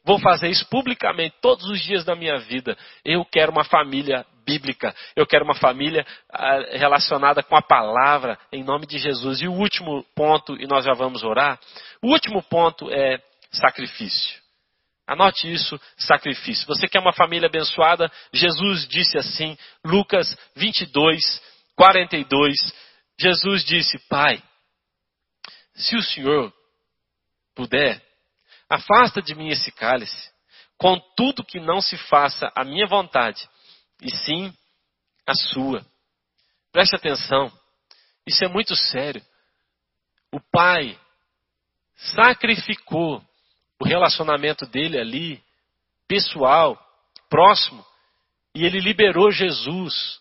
Vou fazer isso publicamente todos os dias da minha vida. Eu quero uma família bíblica. Eu quero uma família ah, relacionada com a palavra, em nome de Jesus. E o último ponto, e nós já vamos orar. O último ponto é sacrifício. Anote isso, sacrifício. Você quer uma família abençoada? Jesus disse assim, Lucas 22, 42. Jesus disse: Pai, se o Senhor puder, afasta de mim esse cálice, contudo que não se faça a minha vontade, e sim a sua. Preste atenção, isso é muito sério. O pai sacrificou o relacionamento dele ali, pessoal, próximo, e ele liberou Jesus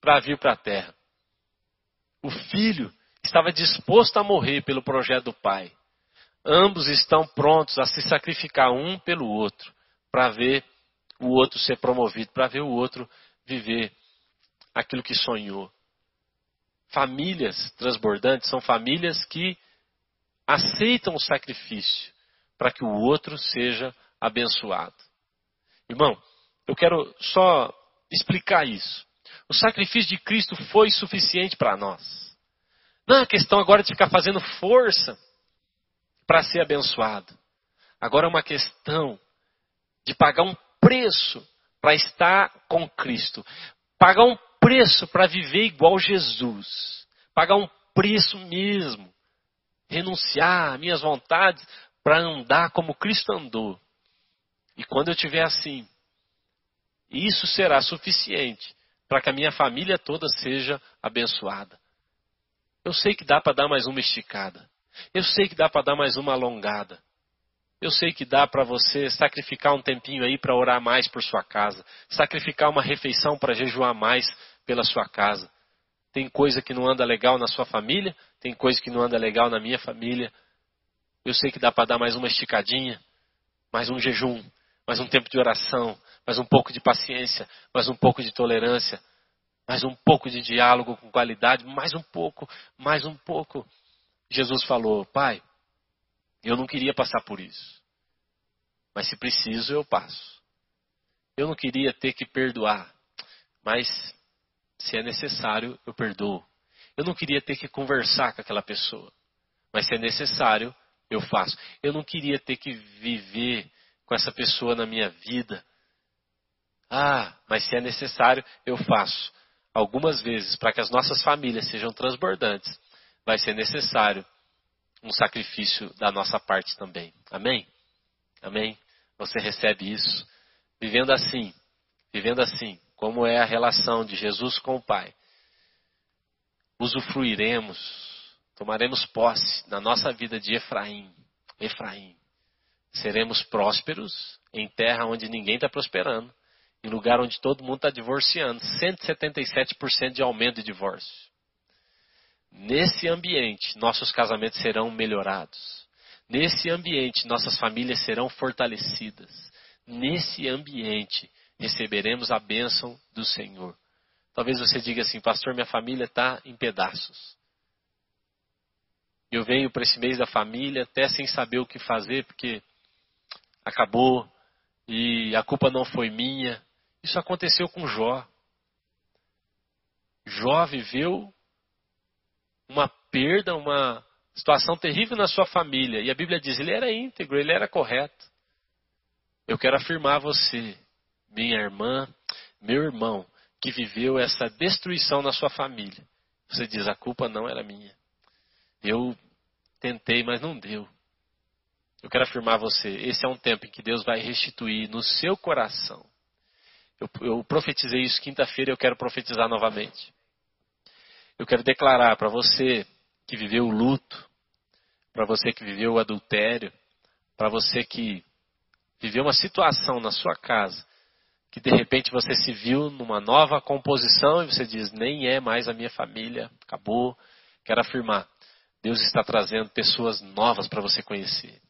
para vir para a terra. O filho estava disposto a morrer pelo projeto do pai. Ambos estão prontos a se sacrificar um pelo outro para ver o outro ser promovido, para ver o outro viver aquilo que sonhou. Famílias transbordantes são famílias que aceitam o sacrifício para que o outro seja abençoado. Irmão, eu quero só explicar isso. O sacrifício de Cristo foi suficiente para nós. Não é questão agora de ficar fazendo força para ser abençoado. Agora é uma questão de pagar um preço para estar com Cristo. Pagar um preço para viver igual Jesus. Pagar um preço mesmo. Renunciar às minhas vontades para andar como Cristo andou. E quando eu tiver assim, isso será suficiente para que a minha família toda seja abençoada. Eu sei que dá para dar mais uma esticada. Eu sei que dá para dar mais uma alongada. Eu sei que dá para você sacrificar um tempinho aí para orar mais por sua casa, sacrificar uma refeição para jejuar mais pela sua casa. Tem coisa que não anda legal na sua família, tem coisa que não anda legal na minha família. Eu sei que dá para dar mais uma esticadinha, mais um jejum, mais um tempo de oração, mais um pouco de paciência, mais um pouco de tolerância, mais um pouco de diálogo com qualidade, mais um pouco, mais um pouco. Jesus falou: Pai, eu não queria passar por isso, mas se preciso, eu passo. Eu não queria ter que perdoar, mas se é necessário, eu perdoo. Eu não queria ter que conversar com aquela pessoa, mas se é necessário, eu faço. Eu não queria ter que viver com essa pessoa na minha vida. Ah, mas se é necessário, eu faço. Algumas vezes, para que as nossas famílias sejam transbordantes, vai ser necessário um sacrifício da nossa parte também. Amém? Amém? Você recebe isso. Vivendo assim, vivendo assim, como é a relação de Jesus com o Pai, usufruiremos tomaremos posse na nossa vida de Efraim. Efraim. Seremos prósperos em terra onde ninguém está prosperando, em lugar onde todo mundo está divorciando. 177% de aumento de divórcio. Nesse ambiente, nossos casamentos serão melhorados. Nesse ambiente, nossas famílias serão fortalecidas. Nesse ambiente, receberemos a bênção do Senhor. Talvez você diga assim, pastor, minha família está em pedaços. Eu venho para esse mês da família até sem saber o que fazer, porque acabou e a culpa não foi minha. Isso aconteceu com Jó. Jó viveu uma perda, uma situação terrível na sua família. E a Bíblia diz: ele era íntegro, ele era correto. Eu quero afirmar a você, minha irmã, meu irmão, que viveu essa destruição na sua família. Você diz: a culpa não era minha. Eu tentei, mas não deu. Eu quero afirmar a você: esse é um tempo em que Deus vai restituir no seu coração. Eu, eu profetizei isso quinta-feira e eu quero profetizar novamente. Eu quero declarar para você que viveu o luto, para você que viveu o adultério, para você que viveu uma situação na sua casa, que de repente você se viu numa nova composição e você diz: nem é mais a minha família, acabou. Quero afirmar: Deus está trazendo pessoas novas para você conhecer.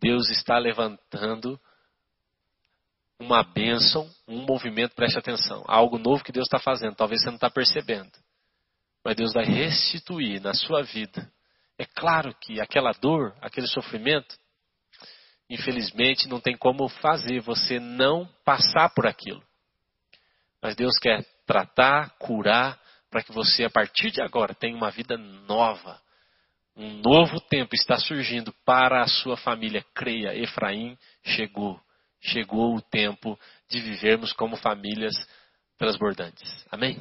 Deus está levantando uma bênção, um movimento, preste atenção, algo novo que Deus está fazendo, talvez você não está percebendo. Mas Deus vai restituir na sua vida. É claro que aquela dor, aquele sofrimento, infelizmente não tem como fazer você não passar por aquilo. Mas Deus quer tratar, curar, para que você, a partir de agora, tenha uma vida nova um novo tempo está surgindo para a sua família. Creia, Efraim chegou. Chegou o tempo de vivermos como famílias transbordantes. Amém?